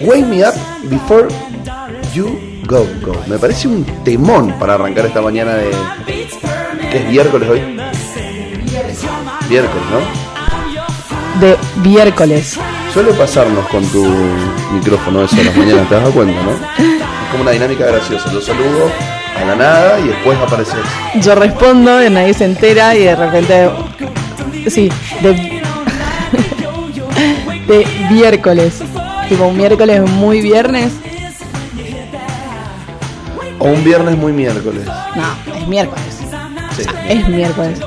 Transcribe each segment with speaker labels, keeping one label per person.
Speaker 1: Wake Me Up Before You Go Go. Me parece un temón para arrancar esta mañana de. ¿Qué es miércoles hoy? Miércoles, ¿no?
Speaker 2: De miércoles.
Speaker 1: Suele pasarnos con tu micrófono eso a las mañanas, ¿te das cuenta, no? Es como una dinámica graciosa. Lo saludo a la nada y después apareces.
Speaker 2: Yo respondo y nadie se entera y de repente. Sí, de. De miércoles. Tipo un miércoles muy viernes.
Speaker 1: O un viernes muy miércoles.
Speaker 2: No, es miércoles.
Speaker 1: Sí.
Speaker 2: Es miércoles.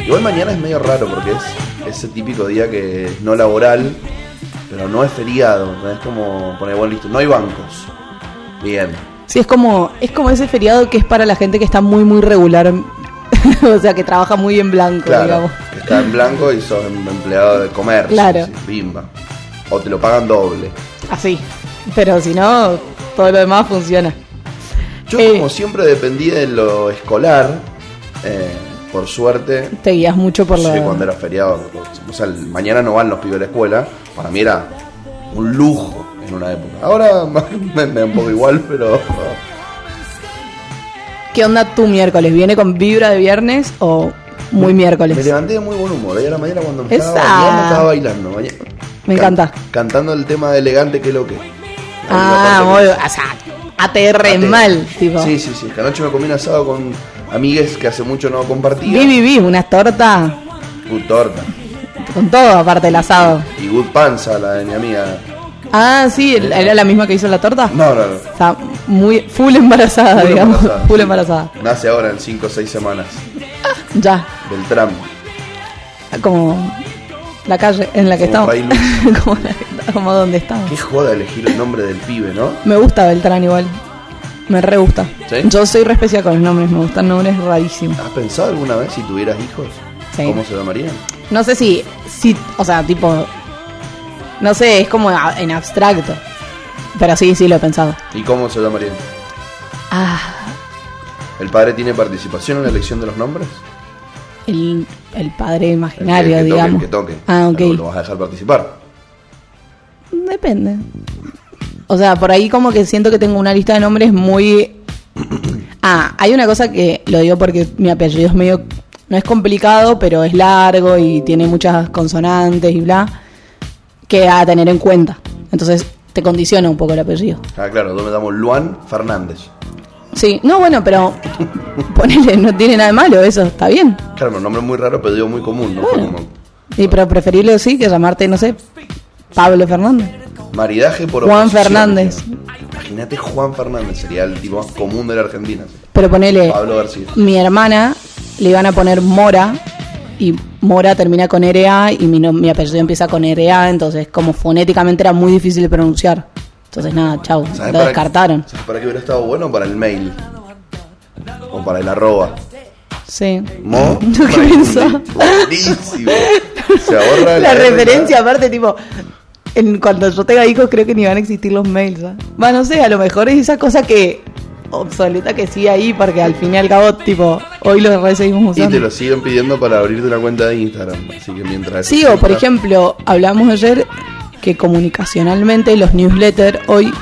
Speaker 1: Igual mañana es medio raro porque es ese típico día que es no laboral, pero no es feriado. ¿no? Es como poner, bueno, listo, no hay bancos. Bien.
Speaker 2: Sí, es como, es como ese feriado que es para la gente que está muy, muy regular. o sea, que trabaja muy en blanco,
Speaker 1: Claro,
Speaker 2: digamos.
Speaker 1: Está en blanco y sos em- empleado de comercio.
Speaker 2: Claro.
Speaker 1: sí, bimba. O te lo pagan doble.
Speaker 2: Así. Pero si no, todo lo demás funciona.
Speaker 1: Yo
Speaker 2: Eh.
Speaker 1: como siempre dependí de lo escolar, eh, por suerte,
Speaker 2: Te guías mucho por
Speaker 1: sí,
Speaker 2: la.
Speaker 1: cuando era feriado, o sea, mañana no van los pibes a la escuela, para mí era un lujo en una época. Ahora me, me da un poco igual, pero
Speaker 2: ¿Qué onda tu miércoles? ¿Viene con vibra de viernes o muy
Speaker 1: me
Speaker 2: miércoles?
Speaker 1: levanté de muy buen humor. Ayer a la mañana cuando me estaba bailando, estaba bailando. mañana-
Speaker 2: Me
Speaker 1: can-
Speaker 2: encanta.
Speaker 1: Cantando el tema de elegante que lo que.
Speaker 2: Ah, muy, o sea, ATR mal, tipo.
Speaker 1: Sí, sí, sí. Esta noche me comí un asado con amigues que hace mucho no compartía.
Speaker 2: Vi, vi, vi, una torta
Speaker 1: Good torta.
Speaker 2: con todo, aparte del asado.
Speaker 1: Y good panza, la de mi amiga.
Speaker 2: Ah, sí, ¿era la misma que hizo la torta?
Speaker 1: No, no, no.
Speaker 2: Está muy full embarazada,
Speaker 1: Full
Speaker 2: digamos.
Speaker 1: embarazada,
Speaker 2: full
Speaker 1: sí.
Speaker 2: embarazada.
Speaker 1: Nace ahora en 5 o 6 semanas.
Speaker 2: Ya,
Speaker 1: Beltrán.
Speaker 2: como la calle en la que
Speaker 1: Como
Speaker 2: estamos. Como, la- como donde estamos.
Speaker 1: Qué joda elegir el nombre del pibe, ¿no?
Speaker 2: Me gusta Beltrán igual. Me re gusta.
Speaker 1: ¿Sí?
Speaker 2: Yo soy re especial con los nombres, me gustan nombres rarísimos.
Speaker 1: ¿Has pensado alguna vez si tuvieras hijos?
Speaker 2: Sí.
Speaker 1: ¿Cómo se llamarían?
Speaker 2: No sé si, si, o sea, tipo, no sé, es como en abstracto. Pero sí, sí lo he pensado.
Speaker 1: ¿Y cómo se llamarían?
Speaker 2: Ah,
Speaker 1: ¿El padre tiene participación en la elección de los nombres?
Speaker 2: el, el padre
Speaker 1: El
Speaker 2: imaginario,
Speaker 1: que, el que
Speaker 2: digamos.
Speaker 1: Toque, el que toque.
Speaker 2: Ah, ok.
Speaker 1: ¿Lo vas a dejar participar?
Speaker 2: Depende. O sea, por ahí como que siento que tengo una lista de nombres muy... Ah, hay una cosa que lo digo porque mi apellido es medio... No es complicado, pero es largo y tiene muchas consonantes y bla. Que a tener en cuenta. Entonces te condiciona un poco el apellido.
Speaker 1: Ah, claro, yo me llamo Luan Fernández.
Speaker 2: Sí, no, bueno, pero ponele, no tiene nada de malo eso, está bien.
Speaker 1: Claro, un nombre muy raro, pero digo muy común, ¿no?
Speaker 2: Bueno.
Speaker 1: como
Speaker 2: Y pero preferible así que llamarte, no sé, Pablo Fernández.
Speaker 1: maridaje por
Speaker 2: Juan
Speaker 1: oposición,
Speaker 2: Fernández.
Speaker 1: Imagínate Juan Fernández, sería el tipo más común de la Argentina.
Speaker 2: Pero ponele,
Speaker 1: Pablo García.
Speaker 2: mi hermana le iban a poner Mora y Mora termina con RA y mi, no- mi apellido empieza con RA, entonces como fonéticamente era muy difícil de pronunciar. Entonces nada, chau,
Speaker 1: ¿Sabes
Speaker 2: lo descartaron.
Speaker 1: ¿Sabes para qué hubiera estado bueno? Para el mail. O para el arroba.
Speaker 2: Sí.
Speaker 1: Mo.
Speaker 2: Lo que pensaba.
Speaker 1: Buenísimo. Se ahorra
Speaker 2: La referencia, aparte, tipo, en, cuando yo tenga hijos, creo que ni van a existir los mails. ¿ah? Va, no sé, a lo mejor es esa cosa que obsoleta que sigue ahí, porque al fin y al cabo, tipo, hoy lo re seguimos
Speaker 1: Y te
Speaker 2: usando.
Speaker 1: lo siguen pidiendo para abrirte una cuenta de Instagram. Así que mientras.
Speaker 2: Sí, o por ejemplo, hablamos ayer que comunicacionalmente los newsletters hoy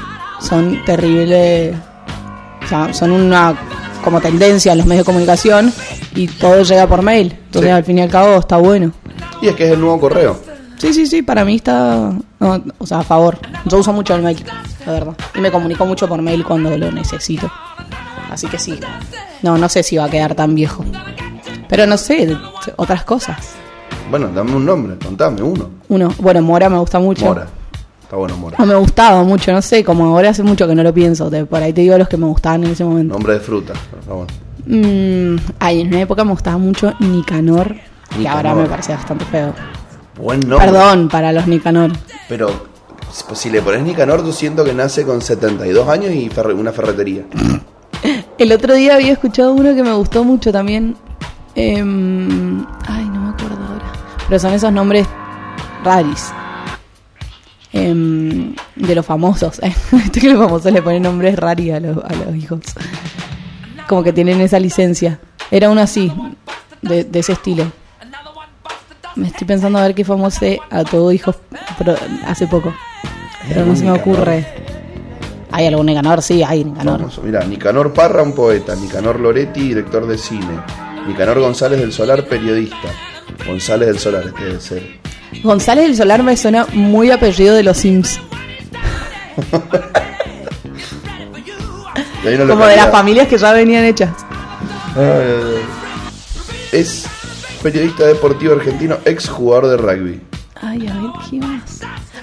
Speaker 2: son terribles. O sea, son una como tendencia en los medios de comunicación y todo llega por mail. Entonces,
Speaker 1: Sí.
Speaker 2: al fin y al cabo, está bueno.
Speaker 1: Y es que es el nuevo correo.
Speaker 2: Sí, sí, sí, para mí está. no, o sea, a favor. Yo uso mucho el mail, la verdad. Y me comunico mucho por mail cuando lo necesito. Así que sí. No, no sé si va a quedar tan viejo. Pero no sé, otras cosas.
Speaker 1: Bueno, dame un nombre, contame uno.
Speaker 2: Uno, bueno, Mora me gusta mucho.
Speaker 1: Mora. Está bueno, Mora.
Speaker 2: No me gustaba mucho, no sé, como ahora hace mucho que no lo pienso. te- por ahí te digo los que me gustaban en ese momento.
Speaker 1: Nombre de fruta. Está bueno.
Speaker 2: Mm, ay, en una época me gustaba mucho Nicanor, que
Speaker 1: Nicanor.
Speaker 2: ahora me parece bastante feo.
Speaker 1: Buen nombre.
Speaker 2: Perdón para los Nicanor.
Speaker 1: Pero pues, si le pones Nicanor, yo siento que nace con 72 años y ferre- una ferretería.
Speaker 2: El otro día había escuchado uno que me gustó mucho también. Em, ay, Pero son esos nombres raris. Em, de los famosos. ¿eh? Que los famosos le ponen nombres raris a los, a los hijos. Como que tienen esa licencia. Era uno así, de, de ese estilo. Me estoy pensando a ver qué famoso todo hijos pero hace poco. Pero no se me ocurre. ¿Hay algún Nicanor? Sí, hay Nicanor.
Speaker 1: Famoso. Mira, Nicanor Parra, un poeta. Nicanor Loretti, director de cine. Nicanor González del Solar, periodista. González del Solar, este debe ser.
Speaker 2: González del Solar me suena muy apellido de los Sims. Como de las familias que ya venían hechas.
Speaker 1: es periodista deportivo argentino, ex jugador de rugby.
Speaker 2: Ay, a ver, ¿qué más?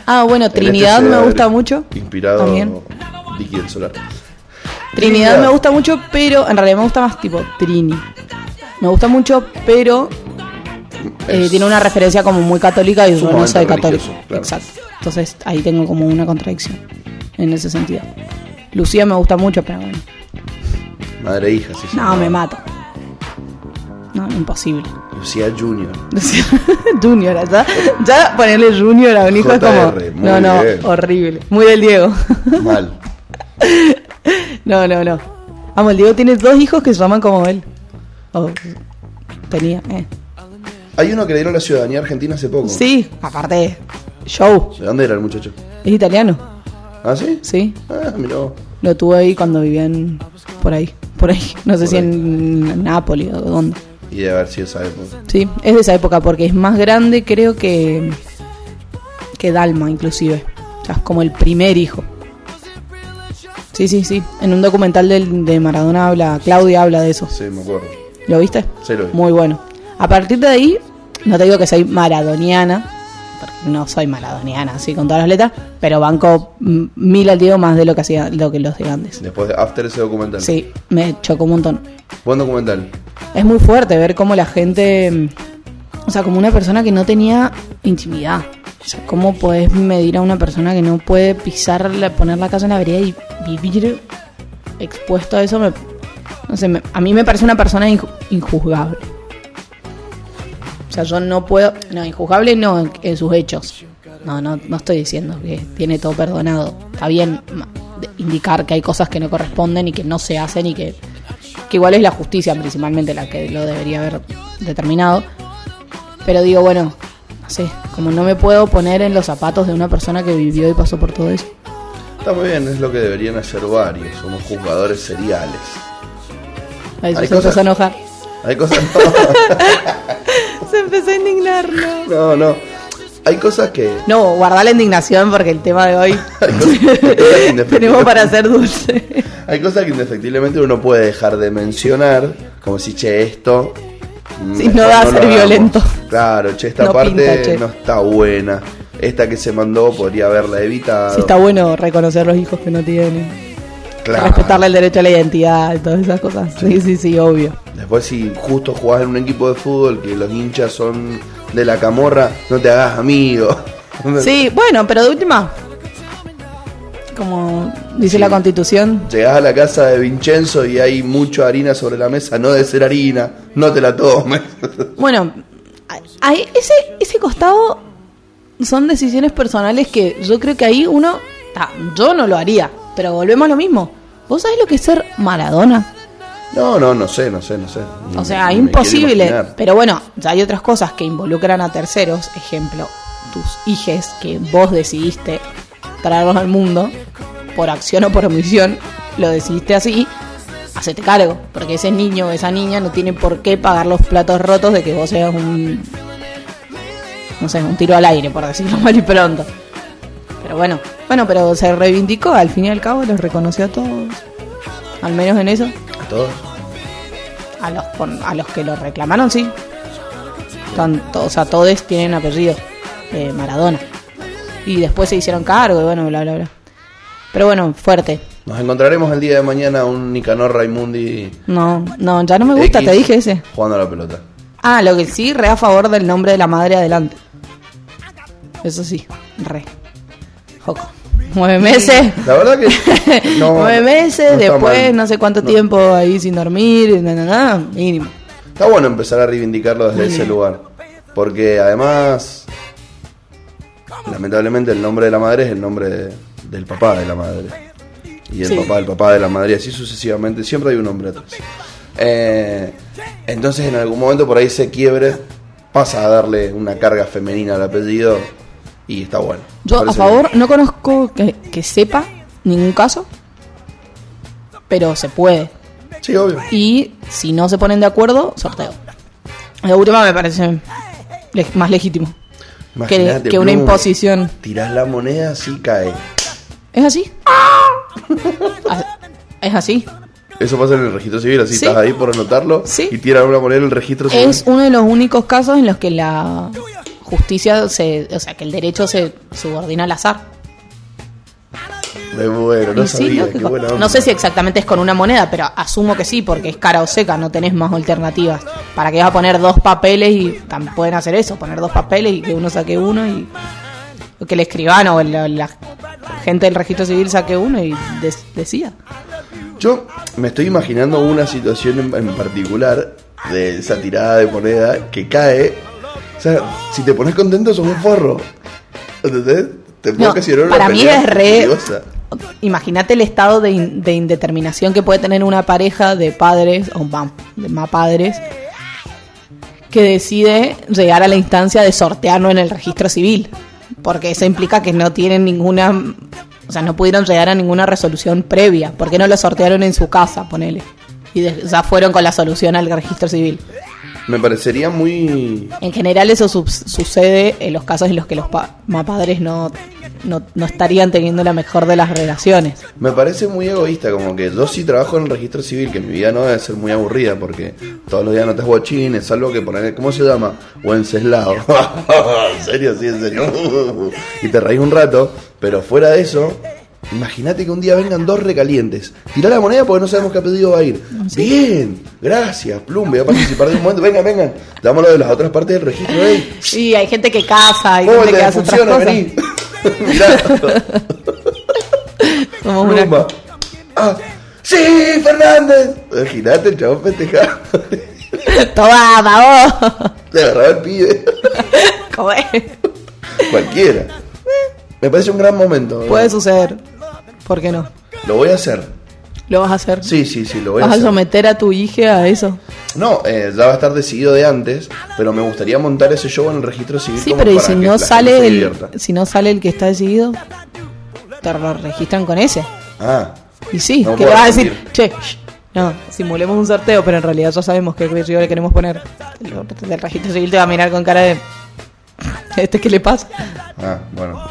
Speaker 2: Ah, bueno, Trinidad me gusta mucho.
Speaker 1: Inspirado también. Líquido Solar.
Speaker 2: Trinidad, me gusta mucho, pero en realidad me gusta más tipo Trini. Me gusta mucho, pero eh, tiene una referencia como muy católica y yo no soy católico. Exacto. Entonces ahí tengo como una contradicción en ese sentido. Lucía me gusta mucho, pero bueno.
Speaker 1: Madre e hija, sí.
Speaker 2: No, me mato. No, imposible.
Speaker 1: Lucía Junior.
Speaker 2: Lucía Junior, ¿ya? ya ponerle Junior a un hijo es como. No, no, horrible. Muy del Diego.
Speaker 1: Mal.
Speaker 2: no, no, no. Vamos, el Diego tiene dos hijos que se llaman como él. Oh, tenía, eh.
Speaker 1: Hay uno que le dieron la ciudadanía argentina hace poco.
Speaker 2: Sí, aparte, show.
Speaker 1: ¿De dónde era el muchacho?
Speaker 2: Es italiano.
Speaker 1: ¿Ah, sí?
Speaker 2: Sí.
Speaker 1: Ah, miró.
Speaker 2: Lo tuve ahí cuando vivían por ahí. Por ahí. No sé si en Nápoles o dónde.
Speaker 1: Y de haber sido esa época.
Speaker 2: Sí, es de esa época porque es más grande, creo que. que Dalma, inclusive. O sea, es como el primer hijo. Sí, sí, sí. En un documental de, de Maradona habla, Claudia habla de eso.
Speaker 1: Sí, me acuerdo.
Speaker 2: ¿Lo viste?
Speaker 1: Sí, lo vi.
Speaker 2: Muy bueno. A partir de ahí, no te digo que soy maradoniana, no soy maradoniana, así con todas las letras, pero banco mil al Diego más de lo que hacía lo que los de Andes.
Speaker 1: Después de After ese documental.
Speaker 2: Sí, me chocó un montón.
Speaker 1: Buen documental.
Speaker 2: Es muy fuerte ver cómo la gente, o sea, como una persona que no tenía intimidad. O sea, cómo puedes medir a una persona que no puede pisar, poner la casa en la vereda y vivir expuesto a eso. no sé, a mí me parece una persona injuzgable. O sea, yo no puedo. No, injuzgable no en sus hechos. No, no, no estoy diciendo que tiene todo perdonado. Está bien indicar que hay cosas que no corresponden y que no se hacen y que, que igual es la justicia principalmente la que lo debería haber determinado. Pero digo, bueno, no sé, como no me puedo poner en los zapatos de una persona que vivió y pasó por todo eso.
Speaker 1: Está muy bien, es lo que deberían hacer varios. Somos jugadores seriales.
Speaker 2: Ahí se cosas... a enojar.
Speaker 1: Hay cosas.
Speaker 2: Se empezó a indignar,
Speaker 1: no. No, Hay cosas que.
Speaker 2: No, guarda la indignación porque el tema de hoy. tenemos para hacer dulce.
Speaker 1: Hay cosas que indefectiblemente uno puede dejar de mencionar, como si, che, esto.
Speaker 2: Si no va a ser violento.
Speaker 1: Claro, che, esta parte no está buena. Esta que se mandó podría haberla evitado.
Speaker 2: Sí, está bueno reconocer los hijos que no tienen. Respetarle el derecho a la identidad y todas esas cosas. Sí, sí, sí, obvio.
Speaker 1: Después si justo jugás en un equipo de fútbol que los hinchas son de la camorra, no te hagas amigo.
Speaker 2: Sí, bueno, pero de última, como dice la constitución.
Speaker 1: Llegás a la casa de Vincenzo y hay mucha harina sobre la mesa, no debe ser harina, no te la tomes.
Speaker 2: Bueno, ese, ese costado son decisiones personales que yo creo que ahí uno, yo no lo haría, pero volvemos a lo mismo. ¿Vos sabés lo que es ser Maradona?
Speaker 1: No, no, no sé, no sé, no sé.
Speaker 2: o sea, imposible. Pero bueno, ya hay otras cosas que involucran a terceros. Ejemplo, tus hijes que vos decidiste traerlos al mundo, por acción o por omisión, lo decidiste así. Hacete cargo, porque ese niño o esa niña no tiene por qué pagar los platos rotos de que vos seas un. No sé, un tiro al aire, por decirlo mal y pronto. Pero bueno, bueno, pero se reivindicó, al fin y al cabo los reconoció a todos. Al menos en eso.
Speaker 1: ¿A todos?
Speaker 2: A los, a los que lo reclamaron, sí. Tanto, o sea, todos tienen apellido. de Maradona. Y después se hicieron cargo y bueno, bla, bla, bla. Pero bueno, fuerte.
Speaker 1: Nos encontraremos el día de mañana un Nicanor Raimundi.
Speaker 2: No, no, ya no me gusta, te dije ese.
Speaker 1: Jugando a la pelota.
Speaker 2: Ah, lo que sí, re a favor del nombre de la madre adelante. Eso sí, re. Joco. Nueve meses.
Speaker 1: La verdad que.
Speaker 2: Nueve meses, después no sé cuánto tiempo ahí sin dormir, nada, mínimo.
Speaker 1: Está bueno empezar a reivindicarlo desde ese lugar. Porque además. Lamentablemente el nombre de la madre es el nombre del papá de la madre. Y el papá del papá de la madre, y así sucesivamente. Siempre hay un nombre atrás. Eh, entonces en algún momento por ahí se quiebre pasa a darle una carga femenina al apellido y está bueno.
Speaker 2: Yo a favor,
Speaker 1: bien.
Speaker 2: no conozco que, que sepa ningún caso, pero se puede.
Speaker 1: Sí, obvio.
Speaker 2: Y si no se ponen de acuerdo, sorteo. La última me parece más legítimo. Que, una imposición.
Speaker 1: Tirás la moneda, así cae.
Speaker 2: ¿Es así? Ah, ¿Es así?
Speaker 1: Eso pasa en el registro civil, así
Speaker 2: Sí.
Speaker 1: estás ahí por anotarlo
Speaker 2: Sí.
Speaker 1: y tiran una moneda en el registro civil.
Speaker 2: Es uno de los únicos casos en los que la justicia se, o sea, que el derecho se subordina al azar.
Speaker 1: No
Speaker 2: sí,
Speaker 1: sabía,
Speaker 2: lógico.
Speaker 1: qué buena onda.
Speaker 2: no sé si exactamente es con una moneda, pero asumo que sí, porque es cara o seca, no tenés más alternativas. ¿Para qué vas a poner dos papeles y pueden hacer eso? Poner dos papeles y que uno saque uno y que el escribano o la, la gente del registro civil saque uno y des- decida.
Speaker 1: Yo me estoy imaginando una situación en, en particular de esa tirada de moneda que cae. O sea, si te pones contento, sos un forro. ¿Entendés? Te puedo
Speaker 2: No,
Speaker 1: una
Speaker 2: para mí es re-. Imagínate el estado de, in- de indeterminación que puede tener una pareja de padres, o más, de más padres, que decide llegar a la instancia de sortearlo en el registro civil. Porque eso implica que no tienen ninguna. O sea, no pudieron llegar a ninguna resolución previa. ¿Por qué no lo sortearon en su casa, ponele? Y de- ya fueron con la solución al registro civil.
Speaker 1: Me parecería muy.
Speaker 2: En general eso su- sucede en los casos en los que los pa- padres no, no, no estarían teniendo la mejor de las relaciones.
Speaker 1: Me parece muy egoísta, como que yo sí trabajo en el registro civil, que mi vida no debe ser muy aburrida, porque todos los días no te guachines, salvo que poner, ¿cómo se llama? Wenceslao. en serio, sí, en serio. y te reís un rato, pero fuera de eso, imagínate que un día vengan dos recalientes. Tirá la moneda porque no sabemos qué apellido va a ir. Bien, gracias, Plum, voy a participar de un momento. Vengan, vengan, dámoslo de las otras partes del registro. Ey,
Speaker 2: Sí, hay gente que casa, hay
Speaker 1: ¿Cómo
Speaker 2: gente
Speaker 1: te
Speaker 2: que hace otras cosas.
Speaker 1: Vení. Mirá.
Speaker 2: Somos una-.
Speaker 1: Ah, sí, Fernández. Imagínate el chabón festejado.
Speaker 2: Toma, vamos.
Speaker 1: Le agarraba el pibe.
Speaker 2: ¿Cómo es?
Speaker 1: Cualquiera. Me parece un gran momento.
Speaker 2: Puede suceder. ¿Por qué no?
Speaker 1: Lo voy a hacer.
Speaker 2: ¿Lo vas a hacer?
Speaker 1: Sí, sí, sí, lo voy a
Speaker 2: ¿Vas a
Speaker 1: hacer.
Speaker 2: someter a tu hija a eso?
Speaker 1: No, eh, ya va a estar decidido de antes, pero me gustaría montar ese show en el registro civil.
Speaker 2: Sí,
Speaker 1: como
Speaker 2: pero ¿y
Speaker 1: para
Speaker 2: si
Speaker 1: que
Speaker 2: no
Speaker 1: la gente se
Speaker 2: sale el,
Speaker 1: divierta.
Speaker 2: si no sale el que está decidido? Te lo registran con ese.
Speaker 1: Ah,
Speaker 2: Y sí,
Speaker 1: No
Speaker 2: que
Speaker 1: puedo
Speaker 2: vas a decir, che, no, simulemos un sorteo, pero en realidad ya sabemos qué apellido le queremos poner. El, el registro civil te va a mirar con cara de, ¿este qué le pasa?
Speaker 1: ah, bueno.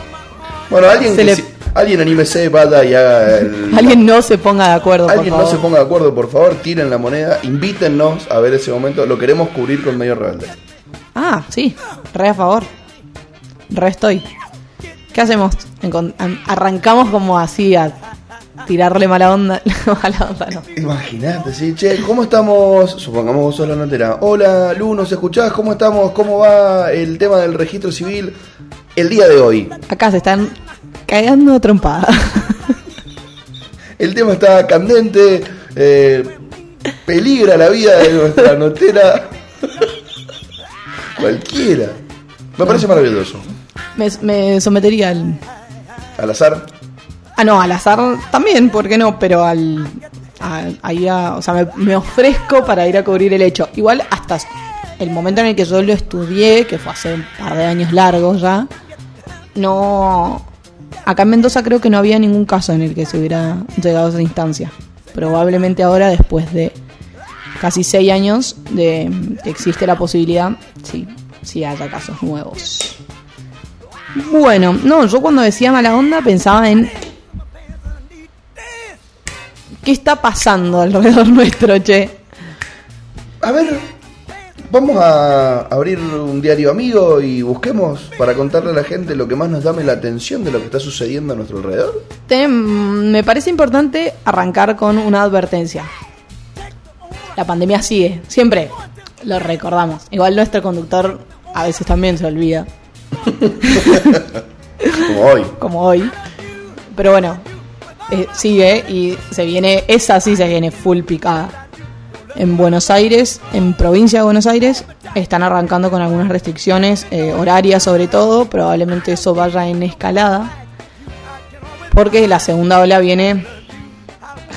Speaker 1: Bueno, alguien,
Speaker 2: Se
Speaker 1: que
Speaker 2: le-
Speaker 1: si- alguien anímese, vaya y haga el.
Speaker 2: Alguien no se ponga de acuerdo, por
Speaker 1: Alguien no
Speaker 2: favor.
Speaker 1: se ponga de acuerdo, por favor, tiren la moneda, invítennos a ver ese momento. Lo queremos cubrir con medio rebelde.
Speaker 2: Ah, sí, re a favor. Re estoy. ¿Qué hacemos? Arrancamos como así a tirarle mala onda. mala onda, no.
Speaker 1: Imagínate, sí, che, ¿cómo estamos? Supongamos vos sos la notera. Hola, Lu, ¿nos escuchás? ¿Cómo estamos? ¿Cómo va el tema del registro civil el día de hoy?
Speaker 2: Acá se están cagando a trompada.
Speaker 1: El tema está candente, eh, peligra la vida de nuestra notera. Cualquiera. Me parece maravilloso.
Speaker 2: me, me sometería al.
Speaker 1: Al azar.
Speaker 2: Ah, no, al azar también, ¿por qué no? Pero al. ahí a- o sea, me, me ofrezco para ir a cubrir el hecho. Igual hasta el momento en el que yo lo estudié, que fue hace un par de años largos ya, no. Acá en Mendoza creo que no había ningún caso en el que se hubiera llegado a esa instancia. Probablemente ahora, después de casi seis años de que existe la posibilidad, sí, sí haya casos nuevos. Bueno, no, yo cuando decía mala onda pensaba en qué está pasando alrededor nuestro, che.
Speaker 1: A ver, vamos a abrir un diario amigo y busquemos para contarle a la gente lo que más nos dame la atención de lo que está sucediendo a nuestro alrededor.
Speaker 2: Te- me parece importante arrancar con una advertencia. La pandemia sigue, siempre lo recordamos. Igual nuestro conductor a veces también se olvida,
Speaker 1: Como hoy.
Speaker 2: como hoy. Pero bueno, eh, sigue y se viene, esa sí se viene full picada. En Buenos Aires, en provincia de Buenos Aires, están arrancando con algunas restricciones eh, horarias sobre todo, probablemente eso vaya en escalada, porque la segunda ola viene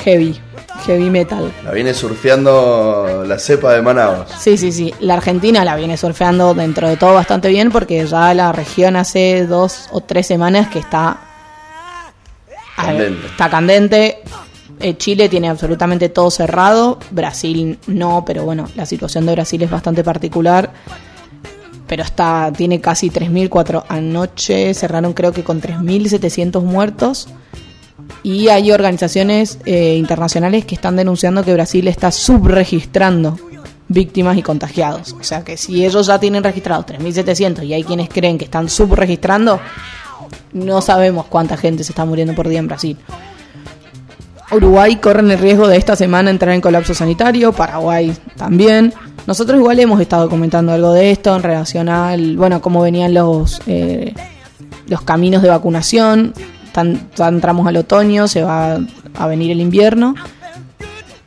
Speaker 2: heavy, heavy metal.
Speaker 1: La viene surfeando la cepa de Manaus.
Speaker 2: Sí, sí, sí. La Argentina la viene surfeando dentro de todo bastante bien porque ya la región hace dos o tres semanas que está
Speaker 1: Candente.
Speaker 2: está candente. Eh, Chile tiene absolutamente todo cerrado, Brasil no, pero bueno, la situación de Brasil es bastante particular. Pero está tiene casi 3.000, cuatro anoche cerraron creo que con 3.700 muertos. Y hay organizaciones eh, internacionales que están denunciando que Brasil está subregistrando víctimas y contagiados. O sea que si ellos ya tienen registrados 3.700 y hay quienes creen que están subregistrando, no sabemos cuánta gente se está muriendo por día en Brasil. Uruguay corren el riesgo de esta semana entrar en colapso sanitario, Paraguay también. Nosotros igual hemos estado comentando algo de esto en relación al, bueno, cómo venían los, eh, los caminos de vacunación. Tan- entramos al otoño, se va a venir el invierno.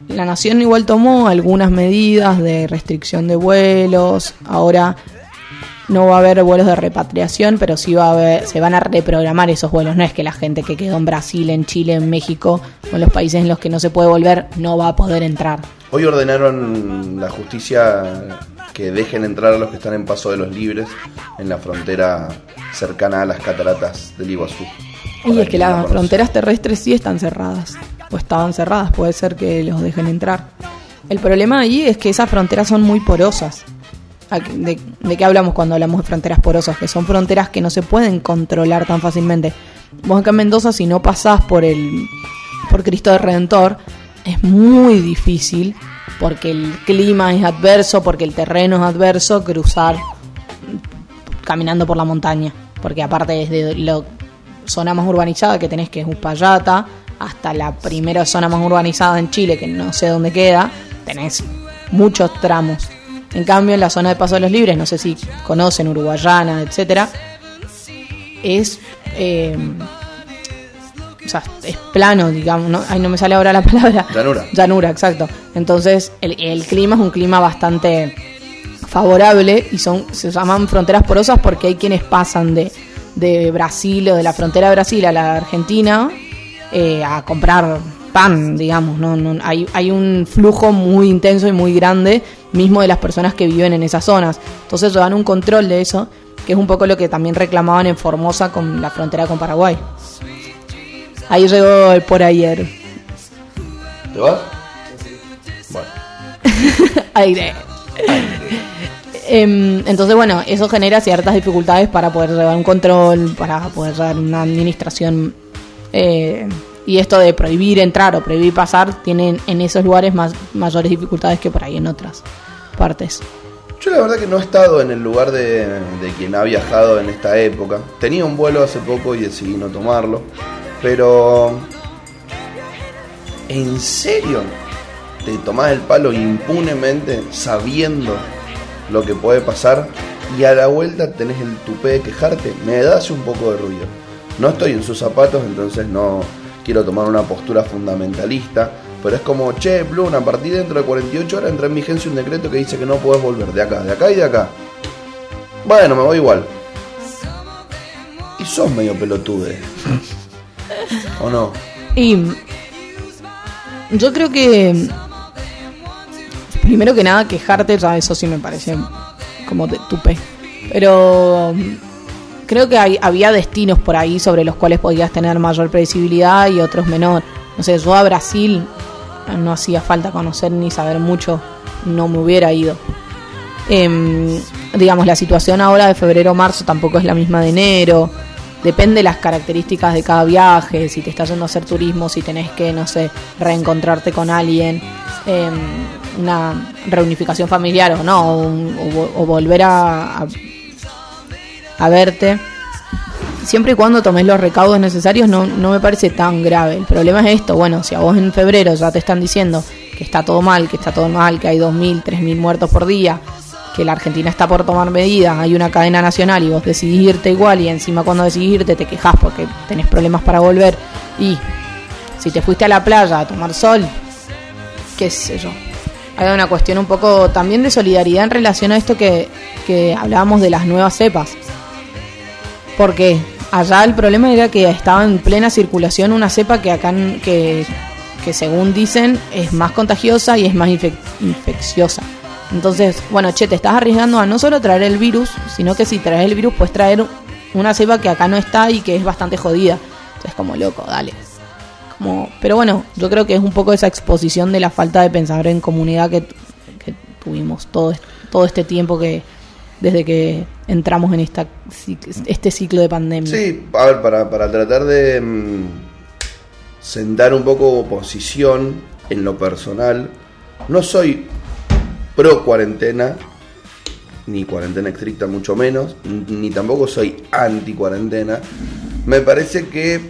Speaker 2: La nación igual tomó algunas medidas de restricción de vuelos. Ahora no va a haber vuelos de repatriación, pero sí va a haber, se van a reprogramar esos vuelos. No es que la gente que quedó en Brasil, en Chile, en México o en los países en los que no se puede volver no va a poder entrar.
Speaker 1: Hoy ordenaron la justicia que dejen entrar a los que están en paso de los libres en la frontera cercana a las cataratas del Iguazú.
Speaker 2: Y es que
Speaker 1: no
Speaker 2: las fronteras terrestres sí están cerradas, o estaban cerradas, puede ser que los dejen entrar. El problema allí es que esas fronteras son muy porosas. ¿A qué- ¿De, de qué hablamos cuando hablamos de fronteras porosas? Que son fronteras que no se pueden controlar tan fácilmente. Vos acá en Mendoza, si no pasás por el por Cristo del Redentor, es muy difícil, porque el clima es adverso, porque el terreno es adverso, cruzar caminando por la montaña. Porque aparte desde la zona más urbanizada que tenés, que es Uspallata, hasta la primera zona más urbanizada en Chile, que no sé dónde queda, tenés muchos tramos. En cambio, en la zona de Paso de los Libres, no sé si conocen Uruguayana, etcétera, es eh, o sea, es plano, digamos, no, ay, no me sale ahora la palabra.
Speaker 1: Llanura.
Speaker 2: Llanura, exacto. Entonces, el, el clima es un clima bastante favorable y son se llaman fronteras porosas porque hay quienes pasan de, de Brasil o de la frontera de Brasil a la Argentina eh, a comprar pan, digamos. ¿no? No, hay, hay un flujo muy intenso y muy grande mismo de las personas que viven en esas zonas. Entonces llevan un control de eso, que es un poco lo que también reclamaban en Formosa con la frontera con Paraguay. Ahí llegó el por ayer.
Speaker 1: ¿Te vas? Bueno.
Speaker 2: aire. Em, entonces, bueno, eso genera ciertas dificultades para poder llevar un control, para poder llevar una administración. eh, y esto de prohibir entrar o prohibir pasar, tienen en esos lugares más, mayores dificultades que por ahí en otras
Speaker 1: Yo la verdad que no he estado en el lugar de, quien ha viajado en esta época. Tenía un vuelo hace poco y decidí no tomarlo. Pero... ¿En serio? ¿Te tomás el palo impunemente sabiendo lo que puede pasar? Y a la vuelta tenés el tupé de quejarte. Me da hace un poco de ruido. No estoy en sus zapatos, entonces no quiero tomar una postura fundamentalista. Pero es como, che, Blue, a partir de dentro de 48 horas entra en vigencia un decreto que dice que no podés volver de acá, de acá y de acá. Bueno, me voy igual. Y sos medio pelotude. ¿O no?
Speaker 2: Y yo creo que primero que nada quejarte ya eso sí me parece como de tupe. Pero creo que hay, había destinos por ahí sobre los cuales podías tener mayor predecibilidad y otros menor. No sé, yo a Brasil no hacía falta conocer ni saber mucho, no me hubiera ido. Em, digamos, la situación ahora de febrero-marzo tampoco es la misma de enero. Depende de las características de cada viaje, si te estás yendo a hacer turismo, si tenés que, no sé, reencontrarte con alguien, em, una reunificación familiar o no, o, o vo- o volver a, a verte. Siempre y cuando tomes los recaudos necesarios no, no me parece tan grave. El problema es esto, bueno, si a vos en febrero ya te están diciendo que está todo mal, que está todo mal, que hay 2.000, 3.000 muertos por día, que la Argentina está por tomar medidas, hay una cadena nacional y vos decidís irte igual y encima cuando decidís irte te quejás porque tenés problemas para volver y si te fuiste a la playa a tomar sol, qué sé yo. Hay una cuestión un poco también de solidaridad en relación a esto que, que hablábamos de las nuevas cepas. Porque allá el problema era que estaba en plena circulación una cepa que acá que, que según dicen es más contagiosa y es más infec- infecciosa. Entonces, bueno, che, te estás arriesgando a no solo traer el virus, sino que si traes el virus puedes traer una cepa que acá no está y que es bastante jodida. Entonces, como loco, dale. Como, pero bueno, yo creo que es un poco esa exposición de la falta de pensar en comunidad que, que tuvimos todo, todo este tiempo que desde que entramos en esta este ciclo de pandemia.
Speaker 1: Sí, a ver, para, para tratar de mm, sentar un poco posición en lo personal, no soy pro cuarentena, ni cuarentena estricta mucho menos, ni tampoco soy anti cuarentena. Me parece que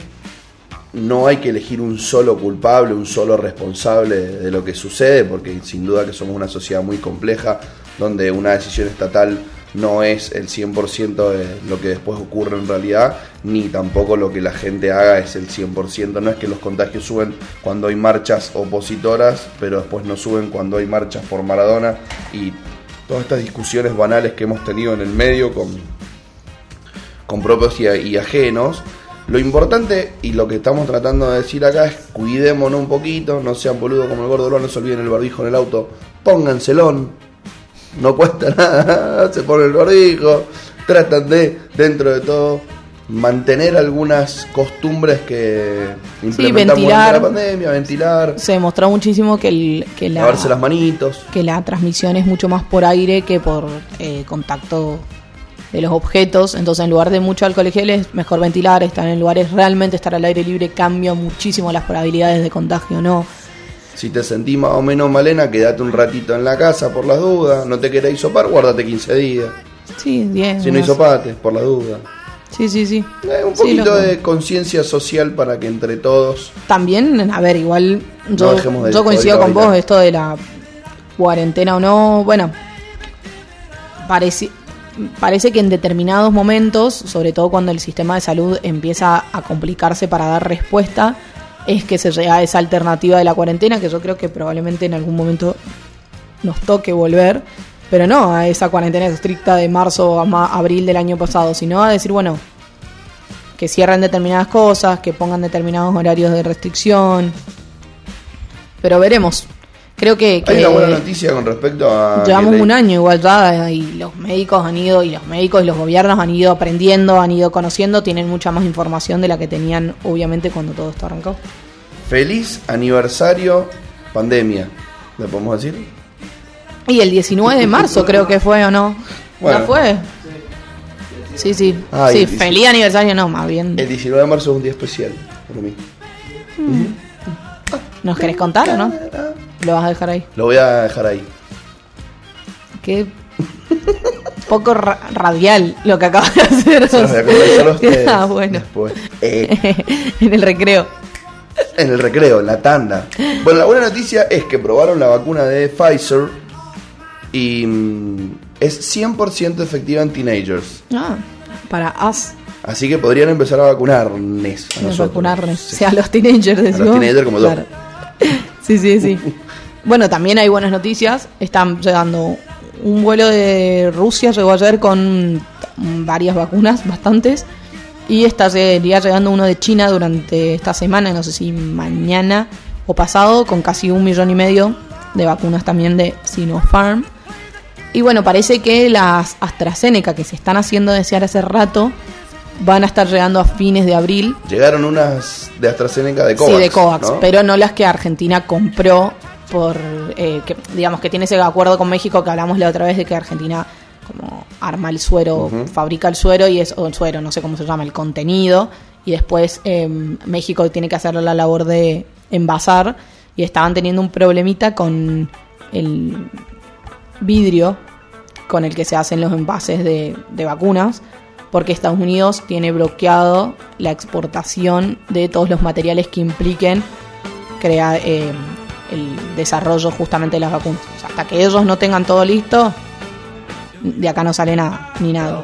Speaker 1: no hay que elegir un solo culpable, un solo responsable de lo que sucede, porque sin duda que somos una sociedad muy compleja, donde una decisión estatal no es el 100% de lo que después ocurre en realidad, ni tampoco lo que la gente haga es el 100%. No es que los contagios suben cuando hay marchas opositoras, pero después no suben cuando hay marchas por Maradona y todas estas discusiones banales que hemos tenido en el medio con, con propios y, ajenos. Lo importante y lo que estamos tratando de decir acá es cuidémonos un poquito, no sean boludos como el gordo no se olviden el barbijo en el auto, pónganselo, no cuesta nada, se pone el barbijo, tratan de, dentro de todo, mantener algunas costumbres que implementamos
Speaker 2: ventilar.
Speaker 1: durante la pandemia, ventilar,
Speaker 2: Se demostró muchísimo que, el, que, la,
Speaker 1: lavarse las manitos.
Speaker 2: que la transmisión es mucho más por aire que por eh, contacto de los objetos. Entonces, en lugar de mucho alcohol gel, es mejor ventilar, estar en lugares realmente estar al aire libre cambia muchísimo las probabilidades de contagio, ¿no?
Speaker 1: Si te sentís más o menos malena, quédate un ratito en la casa por las dudas. No te querés hisopar, guárdate 15 días.
Speaker 2: Sí, bien.
Speaker 1: Si no hisopates, por las dudas.
Speaker 2: Sí, sí, sí.
Speaker 1: Eh, un poquito de conciencia social para que entre todos.
Speaker 2: También, a ver, igual yo,
Speaker 1: de
Speaker 2: yo coincido con vos, esto de la cuarentena o no, bueno, parece, parece que en determinados momentos, sobre todo cuando el sistema de salud empieza a complicarse para dar respuesta, es que se llega a esa alternativa de la cuarentena, que yo creo que probablemente en algún momento nos toque volver, pero no a esa cuarentena estricta de marzo a abril del año pasado, sino a decir, bueno, que cierren determinadas cosas, que pongan determinados horarios de restricción. Pero veremos. Creo que,
Speaker 1: Hay una buena noticia con respecto a.
Speaker 2: llevamos un año igual ya y los médicos han ido y los médicos y los gobiernos han ido aprendiendo, han ido conociendo, tienen mucha más información de la que tenían obviamente cuando todo esto arrancó.
Speaker 1: Feliz aniversario pandemia. ¿Le podemos decir?
Speaker 2: Y el 19 de marzo creo que fue o no.
Speaker 1: Bueno.
Speaker 2: ¿No fue? Sí, sí.
Speaker 1: Ay,
Speaker 2: sí, feliz aniversario no, más bien.
Speaker 1: El 19 de marzo es un día especial para mí.
Speaker 2: ¿Nos querés contar o no? Lo vas a dejar ahí.
Speaker 1: Lo voy a dejar ahí.
Speaker 2: Qué poco ra- radial lo que acabas de hacer.
Speaker 1: Se los voy a contar a ustedes
Speaker 2: ah, bueno.
Speaker 1: después. Eh,
Speaker 2: en el recreo.
Speaker 1: en el recreo, en la tanda. Bueno, la buena noticia es que probaron la vacuna de Pfizer y mm, es 100% efectiva en teenagers.
Speaker 2: Ah, para us,
Speaker 1: Así que podrían empezar a vacunarles a. Sí.
Speaker 2: O sea, a los teenagers, decimos.
Speaker 1: teenagers como yo.
Speaker 2: Sí, sí, sí. Bueno, también hay buenas noticias. Están llegando un vuelo de Rusia, llegó ayer con varias vacunas, bastantes. Y esta sería llegando uno de China durante esta semana, no sé si mañana o pasado, con casi un millón y medio de vacunas también de Sinopharm. Y bueno, parece que las AstraZeneca que se están haciendo desear hace rato van a estar llegando a fines de abril.
Speaker 1: Llegaron unas de AstraZeneca de COVAX.
Speaker 2: sí, de COVAX,
Speaker 1: ¿no?
Speaker 2: pero no las que Argentina compró por, eh, que, digamos que tiene ese acuerdo con México que hablamos la otra vez de que Argentina como arma el suero, fabrica el suero y es, o el suero, no sé cómo se llama, el contenido, y después eh, México tiene que hacer la labor de envasar y estaban teniendo un problemita con el vidrio con el que se hacen los envases de, de vacunas, porque Estados Unidos tiene bloqueado la exportación de todos los materiales que impliquen crear eh, el desarrollo justamente de las vacunas. O sea, hasta que ellos no tengan todo listo, de acá no sale nada, ni nada.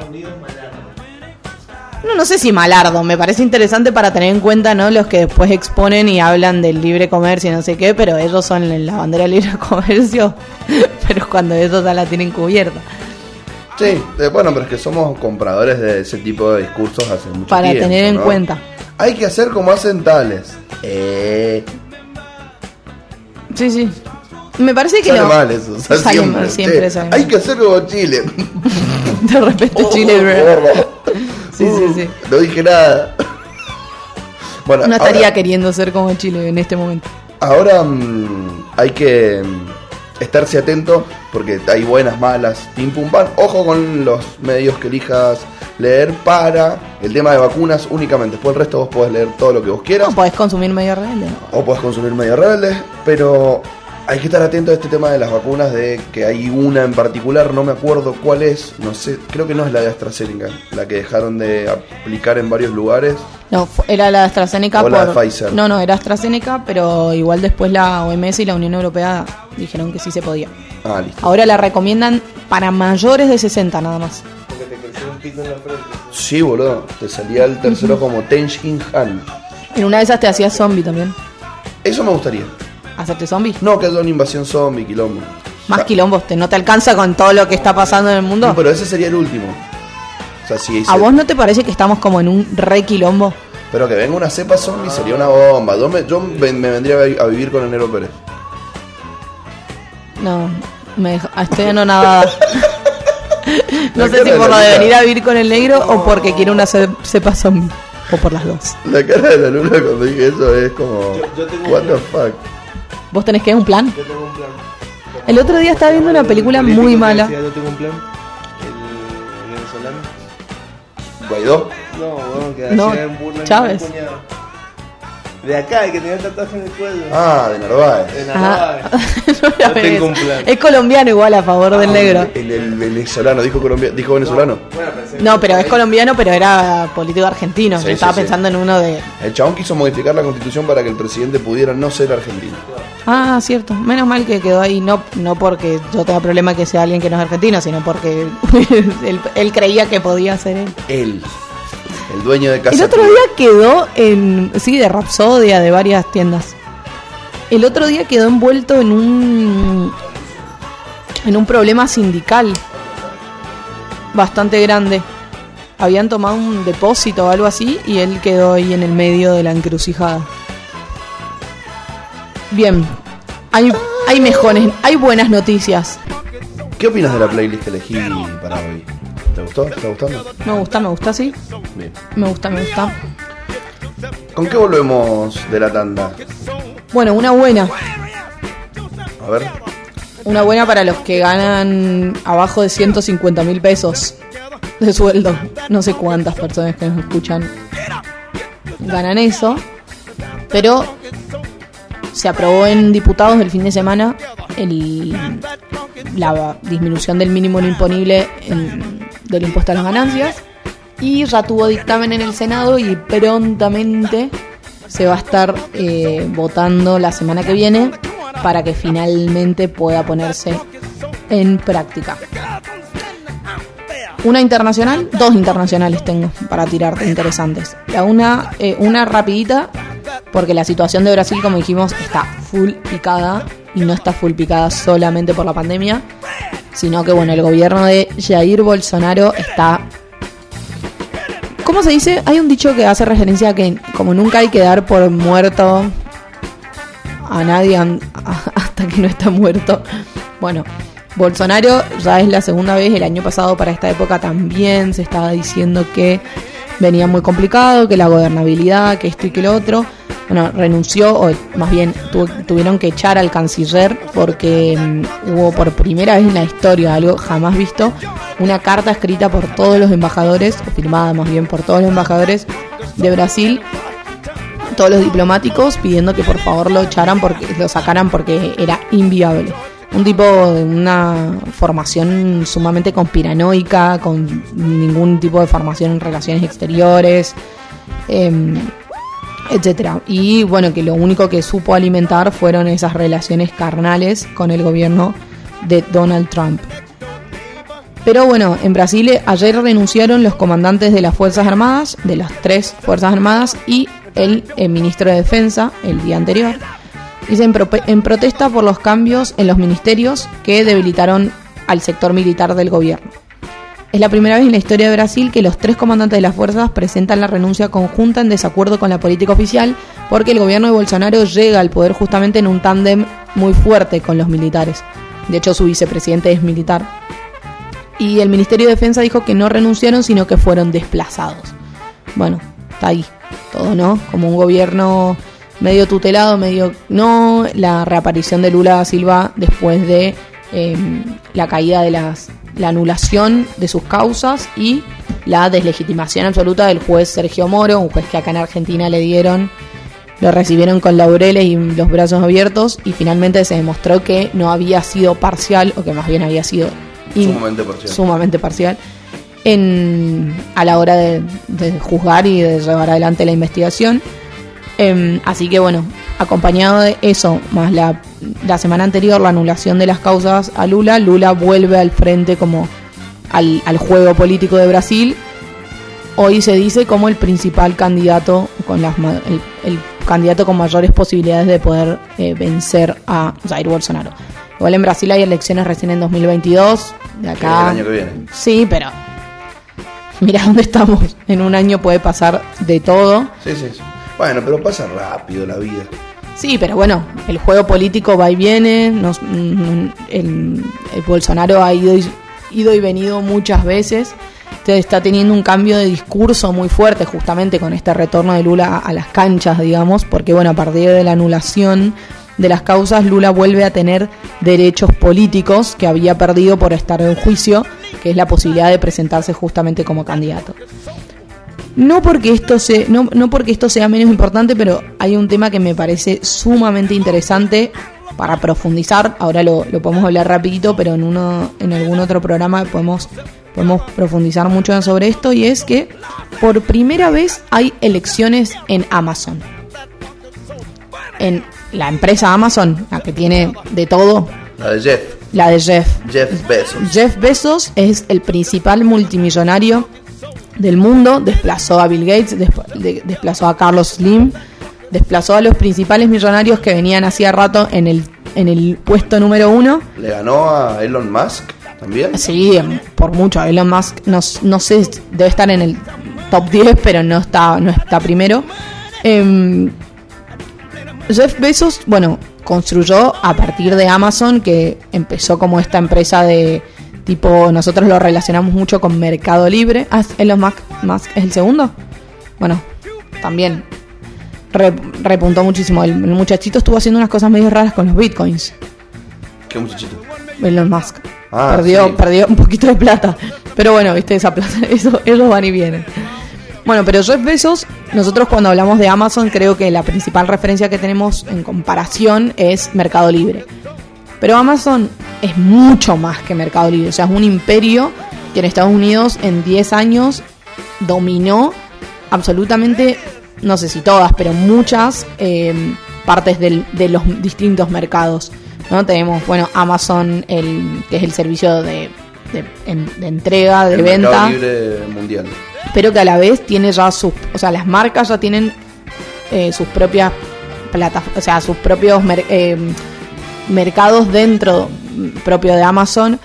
Speaker 2: No, no sé si malardo, me parece interesante para tener en cuenta, ¿no? Los que después exponen y hablan del libre comercio y no sé qué, pero ellos son la bandera del libre comercio, pero cuando ellos ya la tienen cubierta.
Speaker 1: Sí, eh, bueno, pero es que somos compradores de ese tipo de discursos hace mucho
Speaker 2: Para
Speaker 1: tiempo.
Speaker 2: tener en
Speaker 1: ¿no?
Speaker 2: cuenta.
Speaker 1: Hay que hacer como hacen tales. Eh,
Speaker 2: Sí, sí. Me parece que
Speaker 1: Sale
Speaker 2: lo-
Speaker 1: mal eso. sale
Speaker 2: Sale
Speaker 1: siempre,
Speaker 2: mal, siempre mal.
Speaker 1: Hay que hacerlo con Chile.
Speaker 2: De repente Chile, bro. Sí, sí, sí.
Speaker 1: No dije nada. Bueno,
Speaker 2: No estaría
Speaker 1: ahora,
Speaker 2: queriendo ser como Chile en este momento.
Speaker 1: ahora, mm, hay que mm, estarse atento porque hay buenas, malas, pim pum pam. Ojo con los medios que elijas leer para el tema de vacunas únicamente. Después el resto vos podés leer todo lo que vos quieras.
Speaker 2: No podés consumir medio rebelde.
Speaker 1: o puedes consumir medios rebeldes, pero hay que estar atento a este tema de las vacunas, de que hay una en particular, no me acuerdo cuál es, no sé, creo que no es la de AstraZeneca, la que dejaron de aplicar en varios lugares.
Speaker 2: No, era la AstraZeneca
Speaker 1: O la de Pfizer.
Speaker 2: No, no, era AstraZeneca, pero igual después la OMS y la Unión Europea dijeron que sí se podía.
Speaker 1: Ah, listo.
Speaker 2: Ahora la recomiendan para mayores de 60 nada más.
Speaker 3: Porque te creció un pito en la frente.
Speaker 1: Sí, boludo, te salía el tercero como Tenshin Han.
Speaker 2: En una de esas te hacías zombie también.
Speaker 1: Eso me gustaría.
Speaker 2: Hacerte zombie.
Speaker 1: No que haya una invasión zombie, quilombo.
Speaker 2: Más
Speaker 1: Ah,
Speaker 2: quilombos, te, no te alcanza con todo lo que está pasando en el mundo.
Speaker 1: No, pero ese sería el último. O sea, si
Speaker 2: ¿A vos no te parece que estamos como en un re quilombo?
Speaker 1: Pero que venga una cepa zombie sería una bomba. Yo me, yo me vendría a vivir con Enero Pérez.
Speaker 2: No, me deja- estoy anonadada. no sé si por lo de venir a vivir con el negro o porque quiere una ce- cepa zombie. O por las dos.
Speaker 1: La cara de la luna cuando dije eso es como.
Speaker 3: Yo- yo tengo
Speaker 1: What the fuck.
Speaker 2: ¿Vos tenés que un plan?
Speaker 3: Yo tengo un plan.
Speaker 2: El otro día estaba viendo una película muy mala.
Speaker 3: decía, yo tengo un plan. El venezolano.
Speaker 1: Guaidó.
Speaker 3: No, bueno, que
Speaker 2: No, Chávez.
Speaker 3: De acá, el que tenía tatuaje en el cuello.
Speaker 1: Ah, de Narváez.
Speaker 3: De
Speaker 2: Ah,
Speaker 3: Narváez.
Speaker 2: no la
Speaker 3: Yo
Speaker 2: ves.
Speaker 3: tengo un plan.
Speaker 2: Es colombiano igual a favor del negro.
Speaker 1: El, el venezolano, dijo colombiano, dijo venezolano.
Speaker 3: Bueno, pensé
Speaker 2: No, pero es colombiano, pero era político argentino.
Speaker 1: Sí,
Speaker 2: Yo estaba
Speaker 1: sí.
Speaker 2: pensando en uno de.
Speaker 1: El chabón quiso modificar la constitución para que el presidente pudiera no ser argentino.
Speaker 2: Ah, cierto. Menos mal que quedó ahí. No, no porque yo tenga problema que sea alguien que no es argentino, sino porque él, él creía que podía ser él.
Speaker 1: Él, el dueño de casa.
Speaker 2: El otro día quedó en. Sí, de Rapsodia, de varias tiendas. El otro día quedó envuelto en un. En un problema sindical. Bastante grande. Habían tomado un depósito o algo así y él quedó ahí en el medio de la encrucijada. Bien. Hay, hay mejores, hay buenas noticias.
Speaker 1: ¿Qué opinas de la playlist que elegí para hoy? ¿Te gustó? ¿Te está gustando?
Speaker 2: Me gusta, me gusta, sí.
Speaker 1: Bien.
Speaker 2: Me gusta, me gusta.
Speaker 1: ¿Con qué volvemos de la tanda?
Speaker 2: Bueno, una buena.
Speaker 1: A ver.
Speaker 2: Una buena para los que ganan abajo de 150 mil pesos de sueldo. No sé cuántas personas que nos escuchan ganan eso. Pero se aprobó en diputados el fin de semana el, la disminución del mínimo no imponible del impuesto a las ganancias. Y ya tuvo dictamen en el Senado y prontamente se va a estar eh, votando la semana que viene para que finalmente pueda ponerse en práctica. Una internacional, dos internacionales tengo para tirarte interesantes. La una, eh, una rapidita, porque la situación de Brasil, como dijimos, está full picada no está full picada solamente por la pandemia, sino que bueno, el gobierno de Jair Bolsonaro está ¿Cómo se dice? Hay un dicho que hace referencia a que como nunca hay que dar por muerto a nadie hasta que no está muerto. Bueno, Bolsonaro ya es la segunda vez, el año pasado para esta época también se estaba diciendo que venía muy complicado, que la gobernabilidad, que esto y que lo otro. Bueno, renunció, o más bien tu- tuvieron que echar al canciller porque mm, hubo por primera vez en la historia, algo jamás visto, una carta escrita por todos los embajadores, o firmada más bien por todos los embajadores de Brasil, todos los diplomáticos pidiendo que por favor lo echaran porque lo sacaran porque era inviable. Un tipo de una formación sumamente conspiranoica, con ningún tipo de formación en relaciones exteriores, em, etcétera. Y bueno, que lo único que supo alimentar fueron esas relaciones carnales con el gobierno de Donald Trump. Pero bueno, en Brasil eh, ayer renunciaron los comandantes de las Fuerzas Armadas, de las tres Fuerzas Armadas, y el, eh, ministro de Defensa el día anterior. Dice en, prope- en protesta por los cambios en los ministerios que debilitaron al sector militar del gobierno. Es la primera vez en la historia de Brasil que los tres comandantes de las fuerzas presentan la renuncia conjunta en desacuerdo con la política oficial, porque el gobierno de Bolsonaro llega al poder justamente en un tándem muy fuerte con los militares. De hecho, su vicepresidente es militar. Y el Ministerio de Defensa dijo que no renunciaron, sino que fueron desplazados. Bueno, está ahí todo, ¿no? Como un gobierno medio tutelado, medio no, la reaparición de Lula da Silva después de eh, la caída de las, la anulación de sus causas y la deslegitimación absoluta del juez Sergio Moro, un juez que acá en Argentina le dieron, lo recibieron con laureles y los brazos abiertos y finalmente se demostró que no había sido parcial, o que más bien había sido
Speaker 1: Sumamente parcial.
Speaker 2: sumamente parcial en, a la hora de, de juzgar y de llevar adelante la investigación. Em, así que bueno, acompañado de eso, más la, la semana anterior, la anulación de las causas a Lula, Lula vuelve al frente como al, al juego político de Brasil. Hoy se dice como el principal candidato, con las el, el candidato con mayores posibilidades de poder eh, vencer a Jair Bolsonaro. Igual en Brasil hay elecciones recién en 2022, de acá.
Speaker 1: El año que viene.
Speaker 2: Sí, pero mira dónde estamos. En un año puede pasar de todo.
Speaker 1: Sí, sí, sí. Bueno, pero pasa rápido la vida.
Speaker 2: Sí, pero bueno, el juego político va y viene. nos- mm, el, Bolsonaro ha ido y, ido y venido muchas veces. Está teniendo un cambio de discurso muy fuerte justamente con este retorno de Lula a, a las canchas, digamos, porque bueno, a partir de la anulación de las causas, Lula vuelve a tener derechos políticos que había perdido por estar en juicio, que es la posibilidad de presentarse justamente como candidato. No porque esto se, no, no porque esto sea menos importante, pero hay un tema que me parece sumamente interesante para profundizar. Ahora lo, lo podemos hablar rapidito, pero en uno, en algún otro programa podemos, podemos profundizar mucho sobre esto. Y es que por primera vez hay elecciones en Amazon. En la empresa Amazon, la que tiene de todo,
Speaker 1: La de Jeff.
Speaker 2: la de Jeff.
Speaker 1: Jeff Bezos.
Speaker 2: Jeff Bezos es el principal multimillonario del mundo, desplazó a Bill Gates, desp- de- desplazó a Carlos Slim, desplazó a los principales millonarios que venían hacía rato en el, en el puesto número uno.
Speaker 1: Le ganó a Elon Musk también.
Speaker 2: Sí, em, por mucho. Elon Musk, no, no sé, debe estar en el top 10, pero no está, no está primero. Em, Jeff Bezos, bueno, construyó a partir de Amazon, que empezó como esta empresa de tipo, nosotros lo relacionamos mucho con Mercado Libre. Ah, Elon Musk, Musk es el segundo. Bueno, también re- repuntó muchísimo. El, muchachito estuvo haciendo unas cosas medio raras con los bitcoins.
Speaker 1: Qué muchachito.
Speaker 2: Elon Musk.
Speaker 1: Ah,
Speaker 2: perdió,
Speaker 1: sí.
Speaker 2: perdió un poquito de plata. Pero bueno, viste, esa plata, eso, ellos van y vienen. Bueno, pero Jeff Bezos, nosotros cuando hablamos de Amazon, creo que la principal referencia que tenemos en comparación es Mercado Libre. Pero Amazon es mucho más que Mercado Libre. O sea, es un imperio que en Estados Unidos en 10 años dominó absolutamente, no sé si todas, pero muchas eh, partes del- de los distintos mercados. ¿no? Tenemos, bueno, Amazon, el, que es el servicio de, de- en- de entrega, de
Speaker 1: El
Speaker 2: venta
Speaker 1: Mercado Libre Mundial.
Speaker 2: pero que a la vez tiene ya sus, o sea, las marcas ya tienen eh, sus propias plataformas, o sea, sus propios mer- eh, mercados dentro propio de Amazon.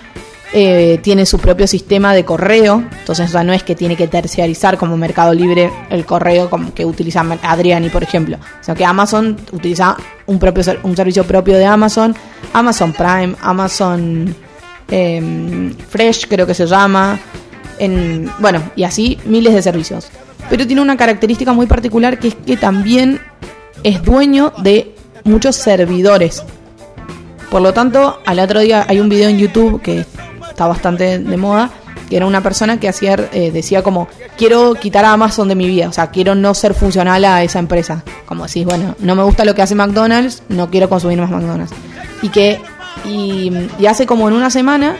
Speaker 2: eh, tiene su propio sistema de correo, entonces ya no es que tiene que terciarizar como Mercado Libre el correo como que utiliza Adriani, por ejemplo, sino que Amazon utiliza un propio un servicio propio de Amazon, Amazon Prime, Amazon eh, Fresh creo que se llama, en, bueno, y así miles de servicios. Pero tiene una característica muy particular que es que también es dueño de muchos servidores. Por lo tanto, al otro día hay un video en YouTube que está bastante de moda, que era una persona que hacía, eh, decía como, quiero quitar a Amazon de mi vida, o sea, quiero no ser funcional a esa empresa. Como decís, bueno, no me gusta lo que hace McDonald's, no quiero consumir más McDonald's. Y que, y, hace como en una semana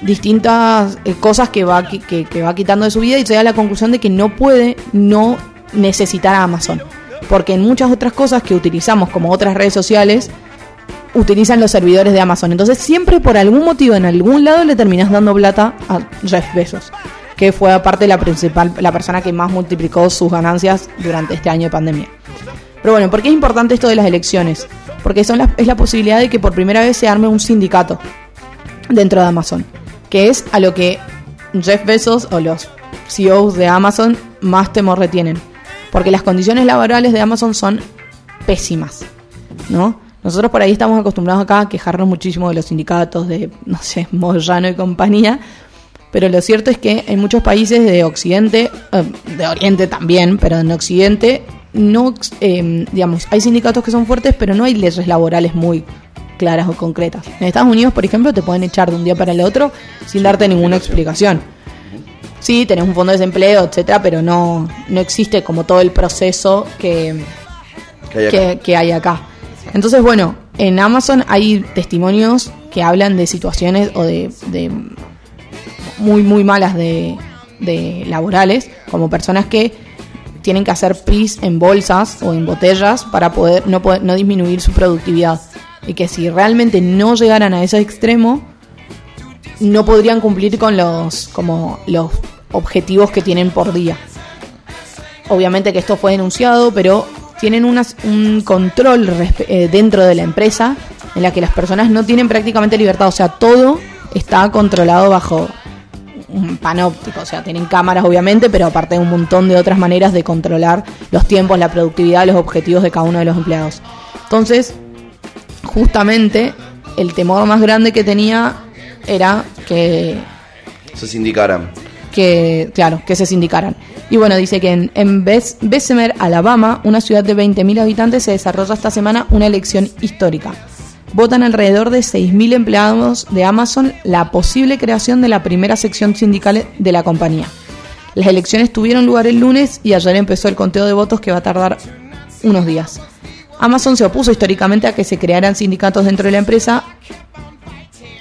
Speaker 2: distintas eh, cosas que va, que, que va quitando de su vida y llega a la conclusión de que no puede no necesitar a Amazon. Porque en muchas otras cosas que utilizamos, como otras redes sociales, utilizan los servidores de Amazon. Entonces siempre por algún motivo en algún lado le terminas dando plata a Jeff Bezos, que fue aparte la principal, la persona que más multiplicó sus ganancias durante este año de pandemia. Pero bueno, ¿por qué es importante esto de las elecciones? Porque son las- es la posibilidad de que por primera vez se arme un sindicato dentro de Amazon, que es a lo que Jeff Bezos o los CEOs de Amazon más temor le tienen, porque las condiciones laborales de Amazon son pésimas, ¿no? Nosotros por ahí estamos acostumbrados acá a quejarnos muchísimo de los sindicatos, de, no sé, Moyano y compañía, pero lo cierto es que en muchos países de Occidente, eh, de Oriente también, pero en Occidente, no, eh, digamos, hay sindicatos que son fuertes, pero no hay leyes laborales muy claras o concretas. En Estados Unidos, por ejemplo, te pueden echar de un día para el otro sin darte ninguna explicación. Sí, tenés un fondo de desempleo, etcétera, pero no, no existe como todo el proceso que,
Speaker 1: Que hay acá.
Speaker 2: que, que hay acá. Entonces, bueno, en Amazon hay testimonios que hablan de situaciones o de, de muy, muy malas de, de laborales, como personas que tienen que hacer pis en bolsas o en botellas para poder no, poder, no disminuir su productividad. Y que si realmente no llegaran a ese extremo, no podrían cumplir con los, como los objetivos que tienen por día. Obviamente que esto fue denunciado, pero tienen unas- un control eh, dentro de la empresa en la que las personas no tienen prácticamente libertad. O sea, todo está controlado bajo un panóptico. O sea, tienen cámaras obviamente, pero aparte un montón de otras maneras de controlar los tiempos, la productividad, los objetivos de cada uno de los empleados. Entonces, justamente el temor más grande que tenía era que
Speaker 1: Se sindicaran.
Speaker 2: que, claro, que se sindicaran. Y bueno, dice que en, en Bes- Bessemer, Alabama, una ciudad de 20.000 habitantes, se desarrolla esta semana una elección histórica. Votan alrededor de 6.000 empleados de Amazon la posible creación de la primera sección sindical de la compañía. Las elecciones tuvieron lugar el lunes y ayer empezó el conteo de votos que va a tardar unos días. Amazon se opuso históricamente a que se crearan sindicatos dentro de la empresa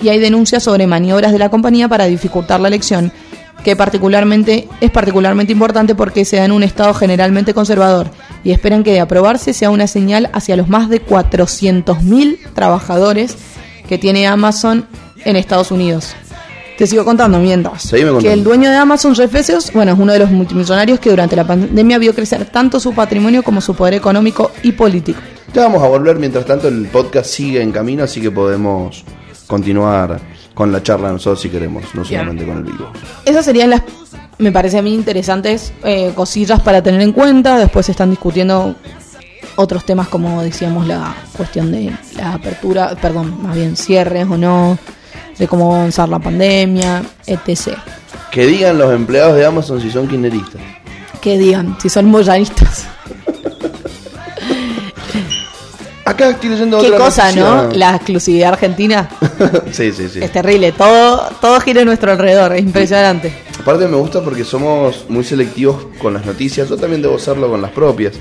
Speaker 2: y hay denuncias sobre maniobras de la compañía para dificultar la elección, que particularmente es particularmente importante porque se da en un estado generalmente conservador y esperan que de aprobarse sea una señal hacia los más de 400.000 trabajadores que tiene Amazon en Estados Unidos. Te sigo contando mientras.
Speaker 1: Contando.
Speaker 2: Que el dueño de Amazon, Jeff Bezos, bueno, es uno de los multimillonarios que durante la pandemia vio crecer tanto su patrimonio como su poder económico y político.
Speaker 1: Ya vamos a volver, mientras tanto el podcast sigue en camino, así que podemos continuar con la charla nosotros si queremos, no solamente con el vivo.
Speaker 2: Esas serían las, me parece a mí, interesantes eh, cosillas para tener en cuenta. Después se están discutiendo otros temas como decíamos la cuestión de la apertura, perdón, más bien cierres o no, de cómo avanzar la pandemia, etc.
Speaker 1: Que digan los empleados de Amazon si son kirchneristas.
Speaker 2: Que digan, si son moyanistas.
Speaker 1: Acá estoy leyendo
Speaker 2: Qué
Speaker 1: otra
Speaker 2: cosa, ¿no?
Speaker 1: noticia.
Speaker 2: La exclusividad argentina
Speaker 1: sí, sí, sí.
Speaker 2: es terrible. Todo, todo gira a nuestro alrededor, es impresionante.
Speaker 1: Aparte me gusta porque somos muy selectivos con las noticias, yo también debo serlo con las propias,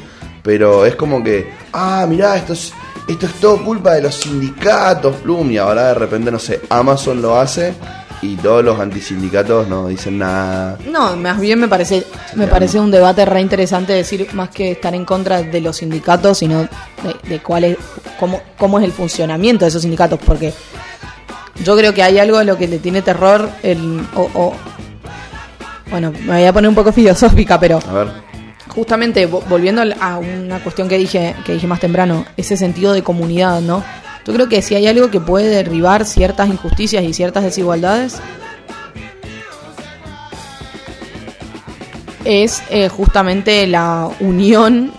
Speaker 1: pero es como que, ah, mirá, esto es, esto es todo culpa de los sindicatos, Plum, y ahora de repente, no sé, Amazon lo hace y todos los antisindicatos no dicen nada.
Speaker 2: No, más bien me parece me parece un debate re interesante decir más que estar en contra de los sindicatos, sino de, de cuál es cómo cómo es el funcionamiento de esos sindicatos, porque yo creo que hay algo a lo que le tiene terror el o, o- bueno, me voy a poner un poco filosófica, pero
Speaker 1: A ver,
Speaker 2: justamente vo- volviendo a una cuestión que dije que dije más temprano, ese sentido de comunidad, ¿no? Yo creo que si hay algo que puede derribar ciertas injusticias y ciertas desigualdades es eh, justamente la unión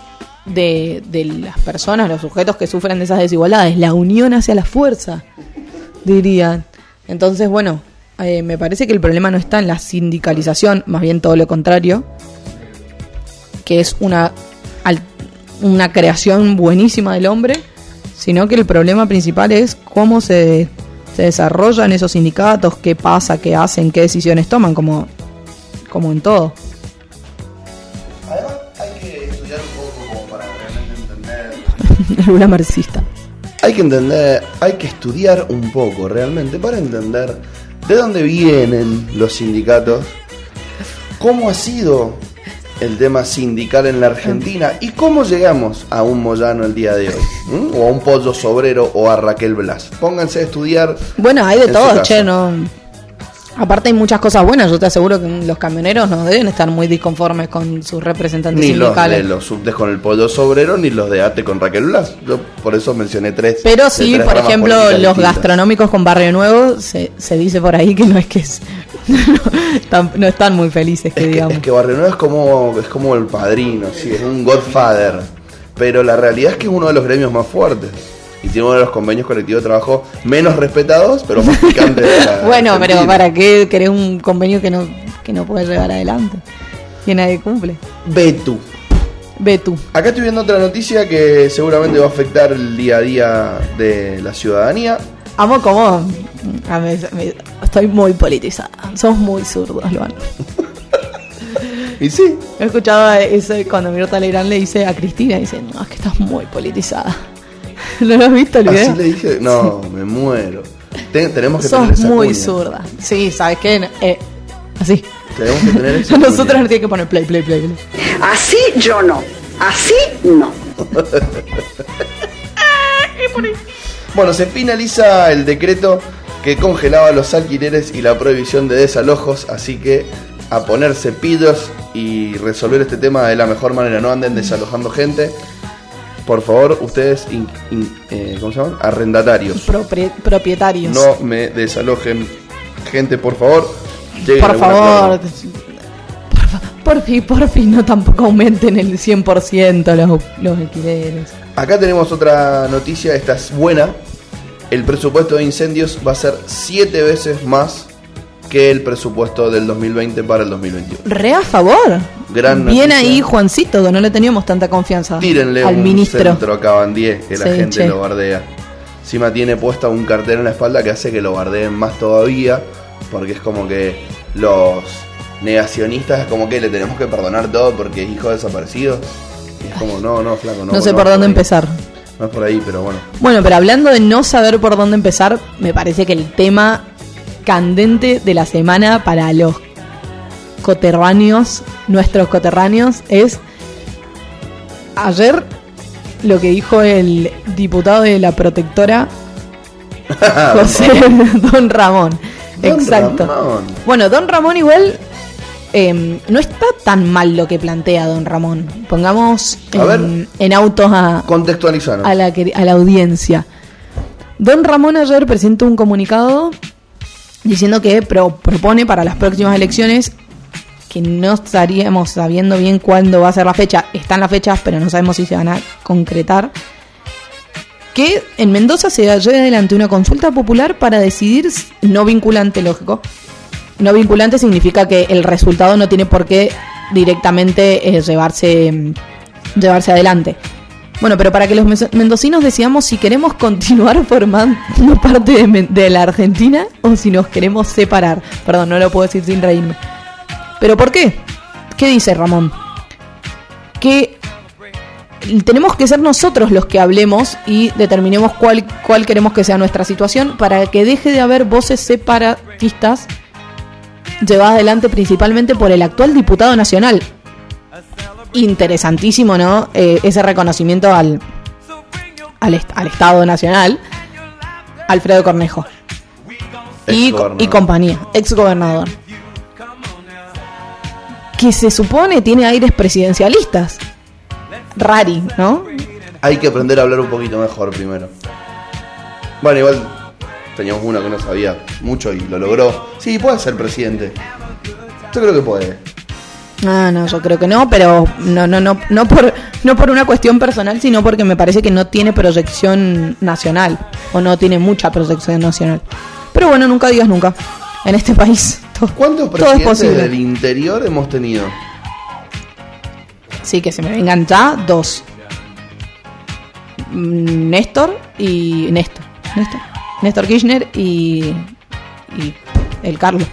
Speaker 2: de, las personas, los sujetos que sufren de esas desigualdades, la unión hacia la fuerza, dirían. Entonces, bueno, eh, me parece que el problema no está en la sindicalización, más bien todo lo contrario, que es una, una creación buenísima del hombre, sino que el problema principal es cómo se, se desarrollan esos sindicatos, qué pasa, qué hacen, qué decisiones toman, como, como en todo.
Speaker 1: además hay que estudiar un poco como para realmente entender.
Speaker 2: Marxista.
Speaker 1: Hay que entender, hay que estudiar un poco realmente para entender de dónde vienen los sindicatos, cómo ha sido el tema sindical en la Argentina y cómo llegamos a un Moyano el día de hoy, ¿m? o a un pollo sobrero o a Raquel Blas. Pónganse a estudiar.
Speaker 2: Bueno, hay de todo, che, no. Aparte hay muchas cosas buenas, yo te aseguro que los camioneros no deben estar muy disconformes con sus representantes
Speaker 1: Ni los
Speaker 2: sindicales.
Speaker 1: de los subtes con el pollo sobrero, ni los de ATE con Raquel Blas. Yo por eso mencioné tres.
Speaker 2: Pero sí,
Speaker 1: tres
Speaker 2: por ejemplo, los
Speaker 1: distintas.
Speaker 2: gastronómicos con Barrio Nuevo, se, se dice por ahí que no es que es, no, están, no están muy felices, que
Speaker 1: Es que,
Speaker 2: digamos.
Speaker 1: es que Barrio es como, es como el padrino, sí, es un godfather. Pero la realidad es que es uno de los gremios más fuertes. y tiene uno de los convenios colectivos de trabajo menos respetados, pero más picantes de la
Speaker 2: bueno, pero. ¿para qué querés un convenio que no, que no puede llevar adelante? Que nadie cumple.
Speaker 1: Ve tú.
Speaker 2: Ve tú.
Speaker 1: Acá estoy viendo otra noticia que seguramente va a afectar el día a día de la ciudadanía.
Speaker 2: Amo como... a mí- me- estoy muy politizada. Sos muy zurdos, Luan.
Speaker 1: Y sí,
Speaker 2: He escuchado eso cuando Mirta Legrand le dice a Cristina, dice, no, es que estás muy politizada. ¿No lo has visto el video?
Speaker 1: así le dije, no, me muero. Te- tenemos que
Speaker 2: Sos
Speaker 1: tener esa
Speaker 2: muy
Speaker 1: cuña.
Speaker 2: zurda. Sí, ¿sabes qué? Eh, así.
Speaker 1: Tenemos que tener esa
Speaker 2: Nosotros
Speaker 1: cuña.
Speaker 2: nos tiene que poner play, play, play. play.
Speaker 4: Así yo no. Así no.
Speaker 1: Bueno, se finaliza el decreto que congelaba los alquileres y la prohibición de desalojos, así que a ponerse pidos y resolver este tema de la mejor manera. No anden desalojando gente. Por favor, ustedes, in- in- eh, ¿cómo se llaman? Arrendatarios.
Speaker 2: Propietarios.
Speaker 1: No me desalojen gente, por favor. Lleguen
Speaker 2: por favor. Por fin, por fin, no tampoco aumenten el 100% los, los alquileres.
Speaker 1: Acá tenemos otra noticia, esta es buena. El presupuesto de incendios va a ser siete veces más que el presupuesto del 2020 para el 2021.
Speaker 2: Re a favor.
Speaker 1: Gran
Speaker 2: Bien
Speaker 1: noticia.
Speaker 2: ahí, Juancito, que no le teníamos tanta confianza
Speaker 1: Tírenle
Speaker 2: al
Speaker 1: un
Speaker 2: ministro.
Speaker 1: centro a Cabandier, que la
Speaker 2: Sí,
Speaker 1: gente
Speaker 2: che.
Speaker 1: lo bardea. Encima tiene puesta un cartel en la espalda que hace que lo bardeen más todavía, porque es como que los negacionistas es como que le tenemos que perdonar todo porque es hijo desaparecido. Y es como, no, no, flaco, no.
Speaker 2: No, sé
Speaker 1: no
Speaker 2: por dónde empezar.
Speaker 1: Por ahí, pero bueno.
Speaker 2: Bueno, pero hablando de no saber por dónde empezar, me parece que el tema candente de la semana para los coterráneos, nuestros coterráneos, es ayer lo que dijo el diputado de la protectora, José Don Ramón.
Speaker 1: Don
Speaker 2: Exacto.
Speaker 1: Ramón.
Speaker 2: Bueno, Don Ramón igual eh, no está tan mal lo que plantea Don Ramón. Pongamos
Speaker 1: A
Speaker 2: en, en autos a, a la, a la audiencia. Don Ramón ayer presentó un comunicado diciendo que pro- propone para las próximas elecciones que no estaríamos sabiendo bien cuándo va a ser la fecha. Están las fechas, pero no sabemos si se van a concretar. Que en Mendoza se lleve adelante una consulta popular para decidir, no vinculante, lógico. No vinculante significa que el resultado no tiene por qué directamente eh, llevarse, mm, llevarse adelante. Bueno, pero para que los mendocinos decidamos si queremos continuar formando parte de, de la Argentina o si nos queremos separar. Perdón, no lo puedo decir sin reírme. ¿Pero por qué? ¿Qué dice Ramón? Que tenemos que ser nosotros los que hablemos y determinemos cuál, cuál queremos que sea nuestra situación para que deje de haber voces separatistas llevadas adelante principalmente por el actual diputado nacional. Interesantísimo, ¿no? Eh, ese reconocimiento al, al, est- al Estado Nacional, Alfredo Cornejo. Y, y compañía, ex gobernador. Que se supone tiene aires presidencialistas. Rari, ¿no?
Speaker 1: Hay que aprender a hablar un poquito mejor primero. Bueno, igual teníamos uno que no sabía mucho y lo logró. Sí, puede ser presidente. Yo creo que puede.
Speaker 2: Ah, no, yo creo que no, pero no, no, no, no por, no por una cuestión personal, sino porque me parece que no tiene proyección nacional o no tiene mucha proyección nacional. Pero bueno, nunca digas nunca. En este país to-
Speaker 1: ¿Cuántos
Speaker 2: todo es
Speaker 1: presidentes del interior hemos tenido?
Speaker 2: Sí, que se me vengan ya dos. Mm, Néstor y Néstor. Néstor. Néstor Kirchner y, y el Carlos.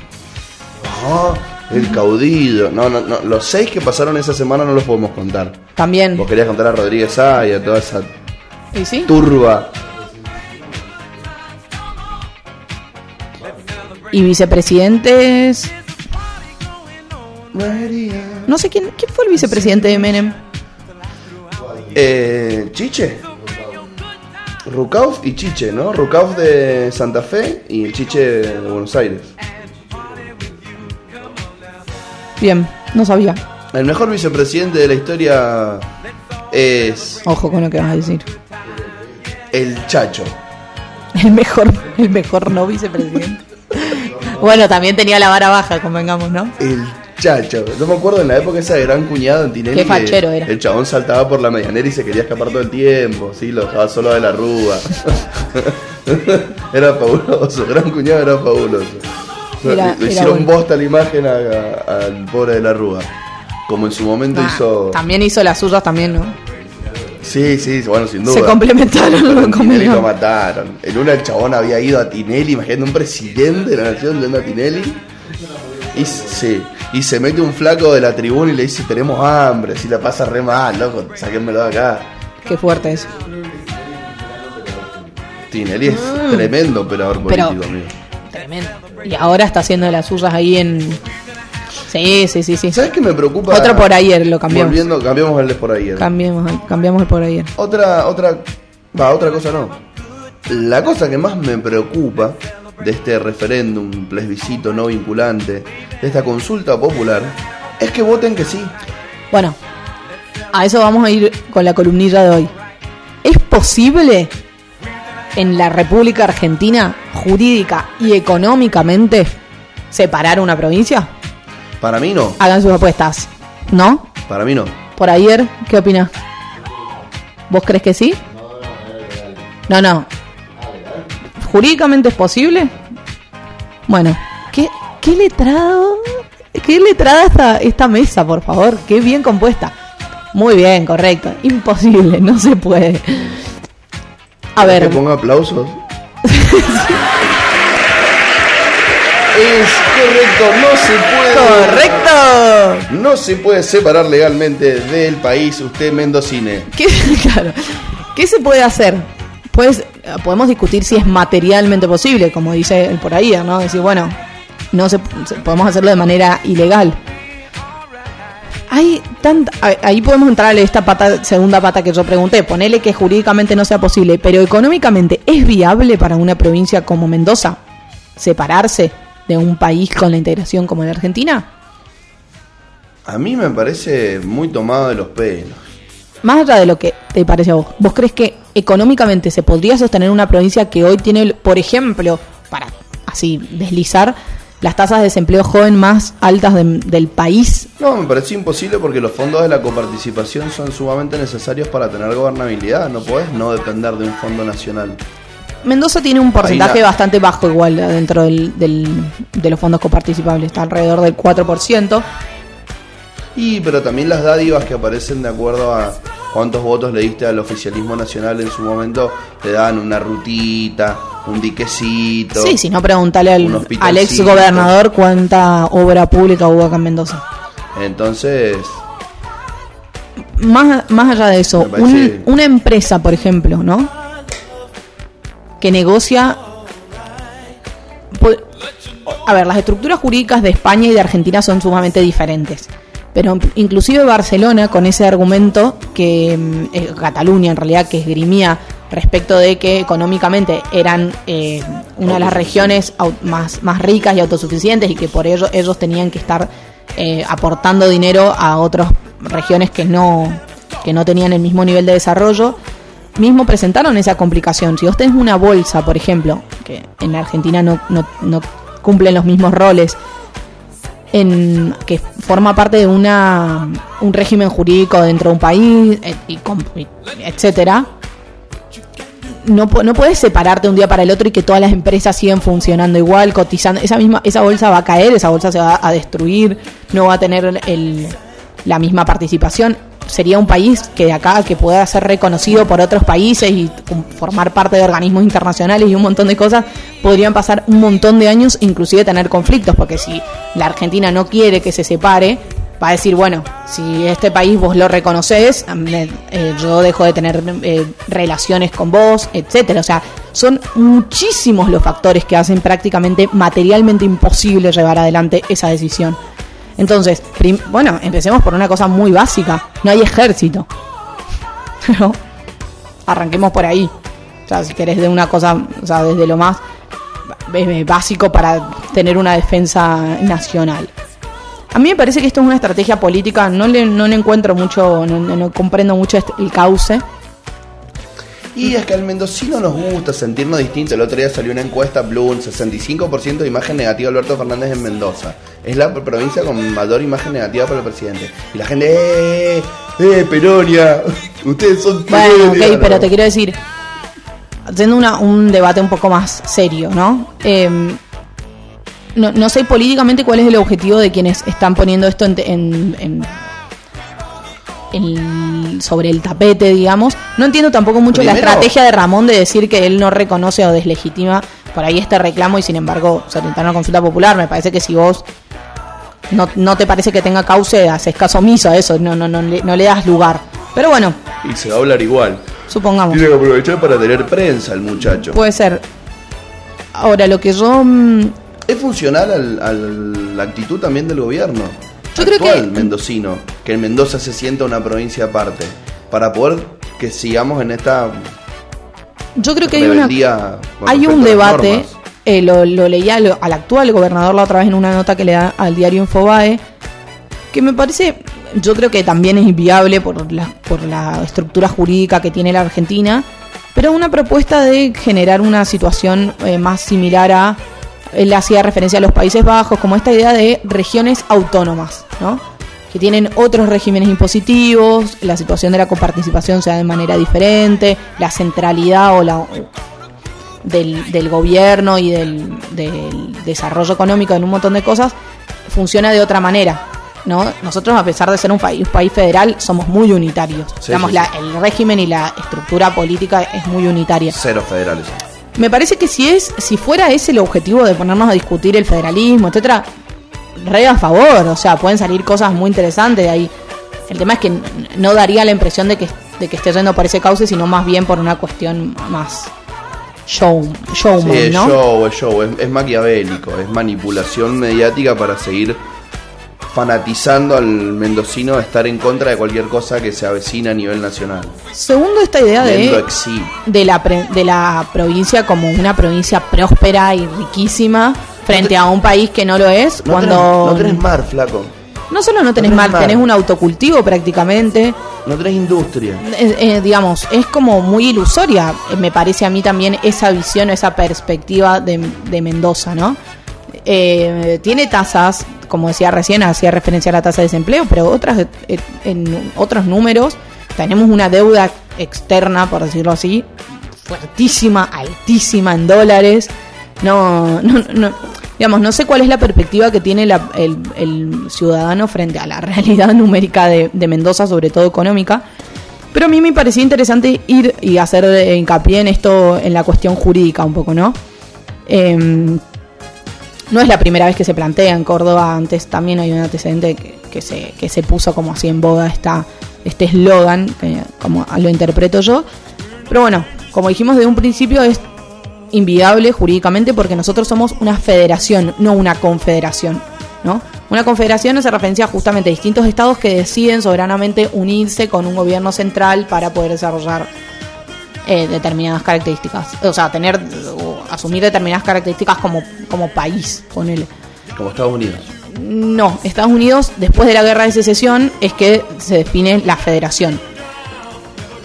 Speaker 1: Ah, el caudillo. No, no, no. Los seis que pasaron esa semana no los podemos contar.
Speaker 2: También.
Speaker 1: Vos querías contar a Rodríguez A y a toda esa
Speaker 2: ¿Y sí?
Speaker 1: turba.
Speaker 2: Y vicepresidentes. No sé quién, quién fue el vicepresidente de Menem.
Speaker 1: Eh, Chiche. Rucauf y Chiche, ¿no? Rucauf de Santa Fe y el Chiche de Buenos Aires.
Speaker 2: Bien, no sabía.
Speaker 1: El mejor vicepresidente de la historia es
Speaker 2: Ojo con lo que vas a decir.
Speaker 1: el Chacho.
Speaker 2: El mejor, el mejor no vicepresidente. bueno, también tenía la vara baja, convengamos, ¿no?
Speaker 1: El Chacho, no me acuerdo en la época esa de gran cuñado en Tinelli.
Speaker 2: Qué
Speaker 1: que
Speaker 2: fachero era.
Speaker 1: El chabón saltaba por la medianera y se quería escapar todo el tiempo, sí, lo dejaba solo de la rúa. era fabuloso, gran cuñado era fabuloso.
Speaker 2: Era-
Speaker 1: le, hicieron
Speaker 2: bueno.
Speaker 1: bosta la imagen a- a- al pobre de la rúa. Como en su momento
Speaker 2: Ah,
Speaker 1: hizo.
Speaker 2: También hizo las suyas también, ¿no?
Speaker 1: Sí, sí, bueno, sin duda.
Speaker 2: Se complementaron
Speaker 1: Tinelli lo mataron. En una el chabón había ido a Tinelli, imagínate un presidente de la nación yendo a Tinelli. Y, sí, y se mete un flaco de la tribuna y le dice, tenemos hambre, si la pasa re mal, loco, sáquenmelo de acá.
Speaker 2: Qué fuerte eso.
Speaker 1: Tinelli es tremendo operador
Speaker 2: Mm. Pero-
Speaker 1: político, amigo.
Speaker 2: Tremendo. Y ahora está haciendo las suyas ahí en. Sí, sí, sí, sí.
Speaker 1: ¿Sabes qué me preocupa?
Speaker 2: Otro por ayer lo cambiamos.
Speaker 1: Volviendo, cambiamos el de por ayer.
Speaker 2: Cambiamos, cambiamos el por ayer.
Speaker 1: Otra, otra, va, otra cosa no. La cosa que más me preocupa de este referéndum, plebiscito no vinculante, de esta consulta popular, es que voten que sí.
Speaker 2: Bueno, a eso vamos a ir con la columnilla de hoy. ¿Es posible en la República Argentina, jurídica y económicamente, separar una provincia?
Speaker 1: Para mí no,
Speaker 2: Hagan sus apuestas. ¿No?
Speaker 1: para mí no.
Speaker 2: Por ayer, ¿qué opinas? ¿Vos crees que sí? No, no. ¿Jurídicamente es posible? Bueno, ¿qué, qué letrado? ¿Qué letrada esta, esta mesa, por favor? Qué bien compuesta. Muy bien, correcto. Imposible, no se puede. A
Speaker 1: ¿Querés
Speaker 2: ver,
Speaker 1: Que ponga aplausos. es correcto, no se puede.
Speaker 2: correcto.
Speaker 1: No se puede separar legalmente del país usted mendocine.
Speaker 2: ¿Qué, claro. ¿Qué se puede hacer? Pues podemos discutir si es materialmente posible, como dice el por ahí, ¿no? Decir, bueno, no se, podemos hacerlo de manera ilegal. Hay tanta, ahí podemos entrar a esta pata, segunda pata que yo pregunté, ponele que jurídicamente no sea posible, pero económicamente es viable para una provincia como Mendoza separarse de un país con la integración como la Argentina.
Speaker 1: A mí me parece muy tomado de los pelos.
Speaker 2: Más allá de lo que te parece a vos, ¿vos crees que económicamente se podría sostener una provincia que hoy tiene, por ejemplo, para así deslizar, las tasas de desempleo joven más altas de- del país?
Speaker 1: No, me parece imposible porque los fondos de la coparticipación son sumamente necesarios para tener gobernabilidad. No podés no depender de un fondo nacional.
Speaker 2: Mendoza tiene un porcentaje bastante bajo igual dentro del, del- de los fondos coparticipables, está alrededor del 4%.
Speaker 1: Y pero también las dádivas que aparecen de acuerdo a cuántos votos le diste al oficialismo nacional en su momento, te dan una rutita, un diquecito.
Speaker 2: Sí, si no, preguntale
Speaker 1: Un
Speaker 2: al, al ex gobernador cuánta obra pública hubo acá en Mendoza.
Speaker 1: Entonces,
Speaker 2: más, más allá de eso, un- una empresa, por ejemplo, ¿no? Que negocia... A ver, las estructuras jurídicas de España y de Argentina son sumamente diferentes. Pero inclusive Barcelona, con ese argumento que mm, eh, Cataluña en realidad que esgrimía respecto de que económicamente eran eh, una de las regiones más, más ricas y autosuficientes y que por ello ellos tenían que estar eh, aportando dinero a otras regiones que no, que no tenían el mismo nivel de desarrollo, mismo presentaron esa complicación. Si vos tenés una bolsa, por ejemplo, que en la Argentina no, no, no cumplen los mismos roles, en, que forma parte de una un régimen jurídico dentro de un país, et- y, y etcétera, no, no puedes separarte un día para el otro y que todas las empresas siguen funcionando igual, cotizando. Esa misma esa bolsa va a caer, esa bolsa se va a destruir, no va a tener el, la misma participación. Sería un país que de acá que pueda ser reconocido por otros países y formar parte de organismos internacionales y un montón de cosas, podrían pasar un montón de años, inclusive tener conflictos, porque si la Argentina no quiere que se separe, va a decir, bueno, si este país vos lo reconoces, me- eh, yo dejo de tener eh, relaciones con vos, etcétera. O sea, son muchísimos los factores que hacen prácticamente materialmente imposible llevar adelante esa decisión. Entonces, bueno, empecemos por una cosa muy básica. No hay ejército. Pero arranquemos por ahí. O sea, si querés de una cosa, o sea, desde lo más básico para tener una defensa nacional. A mí me parece que esto es una estrategia política, no le, no le encuentro mucho, no, no- no comprendo mucho este- el cauce.
Speaker 1: Y es que al mendocino nos gusta sentirnos distintos. El otro día salió una encuesta, un 65% de imagen negativa de Alberto Fernández en Mendoza. Es la provincia con mayor imagen negativa para el presidente. Y la gente, ¡eh! ¡eh, Peronia! Ustedes son
Speaker 2: Bueno,
Speaker 1: Peronia",
Speaker 2: ok, pero te quiero decir, haciendo una- un debate un poco más serio, ¿no? Eh, no, no sé políticamente cuál es el objetivo de quienes están poniendo esto en, en- en- en- sobre el tapete, digamos. No entiendo tampoco mucho la estrategia de Ramón de decir que él no reconoce o deslegitima por ahí este reclamo y sin embargo se tenta una consulta popular. Me parece que si vos no, no te parece que tenga cauce, haces caso omiso a eso, no, no, no, le, no le das lugar. Pero bueno,
Speaker 1: Y se va a hablar igual.
Speaker 2: supongamos.
Speaker 1: Tiene que aprovechar para tener prensa el muchacho.
Speaker 2: Puede ser. Ahora, lo que yo. mm,
Speaker 1: ¿Es funcional al- a la actitud también del gobierno?
Speaker 2: Yo creo
Speaker 1: actual
Speaker 2: que-
Speaker 1: mendocino, que en Mendoza se sienta una provincia aparte, para poder que sigamos en esta
Speaker 2: Yo creo que hay una. Hay un debate. eh, lo, lo leía lo- al actual gobernador la otra vez en una nota que le da al diario Infobae. Que me parece. Yo creo que también es inviable por la, por la estructura jurídica que tiene la Argentina. Pero una propuesta de generar una situación eh, más similar a. Él hacía referencia a los Países Bajos, como esta idea de regiones autónomas, ¿no? que tienen otros regímenes impositivos, la situación de la coparticipación se da de manera diferente, la centralidad o la del, del gobierno y del, del desarrollo económico en un montón de cosas funciona de otra manera. ¿no? Nosotros, a pesar de ser un país, un país federal, somos muy unitarios.
Speaker 1: Sí,
Speaker 2: Digamos,
Speaker 1: sí,
Speaker 2: la- el régimen y la estructura política es muy unitaria.
Speaker 1: Cero federales.
Speaker 2: Me parece que si es, si fuera ese el objetivo de ponernos a discutir el federalismo, etcétera, re a favor, o sea, pueden salir cosas muy interesantes de ahí. El tema es que no daría la impresión de que, de que esté yendo por ese cauce, sino más bien por una cuestión más show, showman,
Speaker 1: Sí, es
Speaker 2: ¿no?
Speaker 1: show, es show, es, es maquiavélico, es manipulación mediática para seguir fanatizando al mendocino a estar en contra de cualquier cosa que se avecina a nivel nacional.
Speaker 2: Segundo, esta idea de, de, la, pre- de la provincia como una provincia próspera y riquísima frente a un país que no lo es,
Speaker 1: No,
Speaker 2: cuando
Speaker 1: tenés, no tenés mar, flaco.
Speaker 2: no solo no tenés
Speaker 1: tenés
Speaker 2: mar,
Speaker 1: mar.
Speaker 2: tenés un autocultivo prácticamente.
Speaker 1: No tenés industria.
Speaker 2: Eh, eh, digamos, es como muy ilusoria, me parece a mí también esa visión, esa perspectiva de, de Mendoza, ¿no? Eh, tiene tasas, como decía recién, hacía referencia a la tasa de desempleo, pero otras eh, en otros números tenemos una deuda externa, por decirlo así, fuertísima, altísima en dólares. No, no, no, digamos, no sé cuál es la perspectiva que tiene el, el ciudadano frente a la realidad numérica de, Mendoza, sobre todo económica. Pero a mí me parecía interesante ir y hacer hincapié en esto, en la cuestión jurídica un poco, ¿no? Em, no es la primera vez que se plantea en Córdoba, antes también hay un antecedente que, se, que se puso como así en boga esta, este eslogan, que como lo interpreto yo. Pero bueno, como dijimos de un principio, es inviable jurídicamente porque nosotros somos una federación, no una confederación. ¿no? Una confederación hace referencia justamente a distintos estados que deciden soberanamente unirse con un gobierno central para poder desarrollar eh, determinadas características. O sea, tener o asumir determinadas características como, como país, ponele.
Speaker 1: Como Estados Unidos.
Speaker 2: No, Estados Unidos, después de la guerra de secesión, es que se define la federación.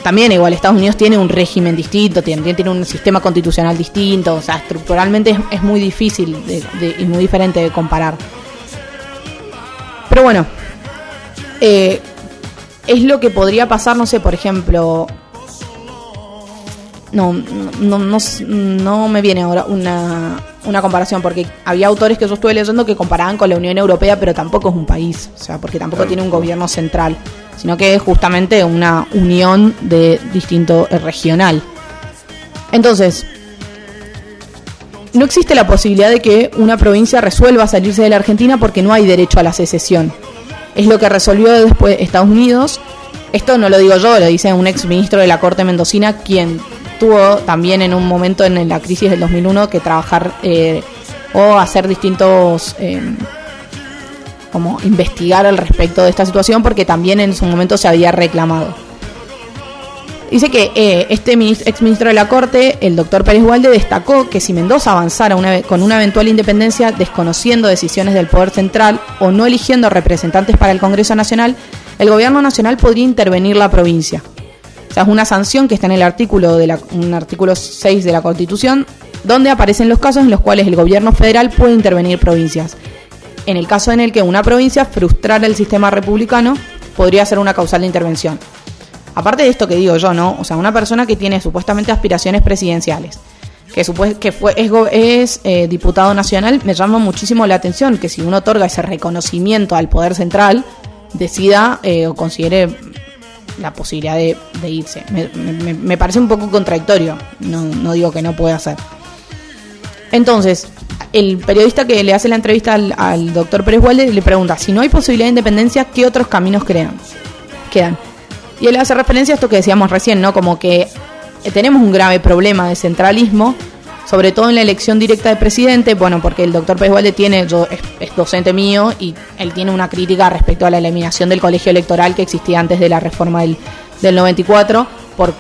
Speaker 2: También igual Estados Unidos tiene un régimen distinto, tiene, tiene un sistema constitucional distinto, o sea, estructuralmente es, es muy difícil de- de- y muy diferente de comparar. Pero bueno, eh, es lo que podría pasar, no sé, por ejemplo, no, no, no, no me viene ahora una, una comparación, porque había autores que yo estuve leyendo que comparaban con la Unión Europea, pero tampoco es un país, o sea, porque tampoco
Speaker 1: Claro.
Speaker 2: tiene un gobierno central, sino que es justamente una unión de distinto eh, regional. Entonces, no existe la posibilidad de que una provincia resuelva salirse de la Argentina porque no hay derecho a la secesión. Es lo que resolvió después Estados Unidos. Esto no lo digo yo, lo dice un ex ministro de la Corte Mendocina, quien tuvo también en un momento en la crisis del 2001 que trabajar eh, o hacer distintos, eh, como investigar al respecto de esta situación, porque también en su momento se había reclamado. Dice que eh, este ex ministro de la Corte, el doctor Pérez Walde, destacó que si Mendoza avanzara con una eventual independencia, desconociendo decisiones del Poder Central o no eligiendo representantes para el Congreso Nacional, el Gobierno Nacional podría intervenir la provincia. O sea, es una sanción que está en el artículo de la, un artículo 6 de la Constitución, donde aparecen los casos en los cuales el gobierno federal puede intervenir provincias. En el caso en el que una provincia frustrara el sistema republicano, podría ser una causal de intervención. Aparte de esto que digo yo, ¿no? O sea, una persona que tiene supuestamente aspiraciones presidenciales, que, que fue, es, eh, diputado nacional, me llama muchísimo la atención que si uno otorga ese reconocimiento al poder central, decida eh, o considere la posibilidad de, de irse. Me, me- me parece un poco contradictorio, no, no digo que no pueda ser. Entonces, el periodista que le hace la entrevista al, al doctor Pérez Walde le pregunta, si no hay posibilidad de independencia, ¿qué otros caminos crean? quedan? Y él hace referencia a esto que decíamos recién, ¿no? Como que tenemos un grave problema de centralismo, sobre todo en la elección directa de presidente, bueno, porque el doctor Pérez Walde tiene, yo, es, es docente mío y él tiene una crítica respecto a la eliminación del colegio electoral que existía antes de la reforma del, del 94. Por,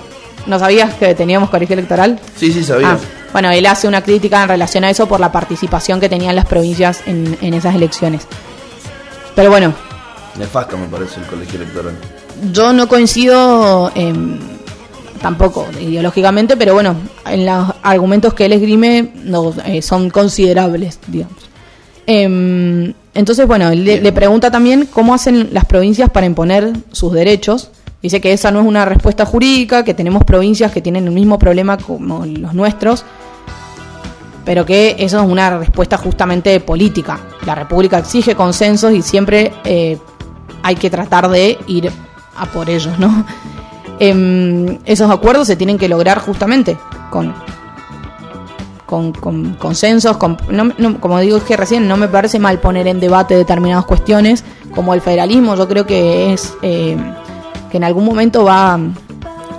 Speaker 2: ¿No sabías que teníamos colegio electoral?
Speaker 1: Sí, sí, sabía.
Speaker 2: Ah, bueno, él hace una crítica en relación a eso por la participación que tenían las provincias en, en esas elecciones. Pero bueno,
Speaker 1: Nefasto me parece el colegio electoral.
Speaker 2: yo no coincido em, tampoco ideológicamente, pero bueno, en los argumentos que él esgrime no, eh, son considerables, digamos. Em, entonces, bueno, él le, le pregunta también cómo hacen las provincias para imponer sus derechos. Dice que esa no es una respuesta jurídica, que tenemos provincias que tienen el mismo problema como los nuestros, pero que eso es una respuesta justamente política. La República exige consensos y siempre eh, hay que tratar de ir a por ellos, ¿no? Em, esos acuerdos se tienen que lograr justamente con con, con consensos, con- como digo es que recién no me parece mal poner en debate determinadas cuestiones como el federalismo, yo creo que es eh, que en algún momento va,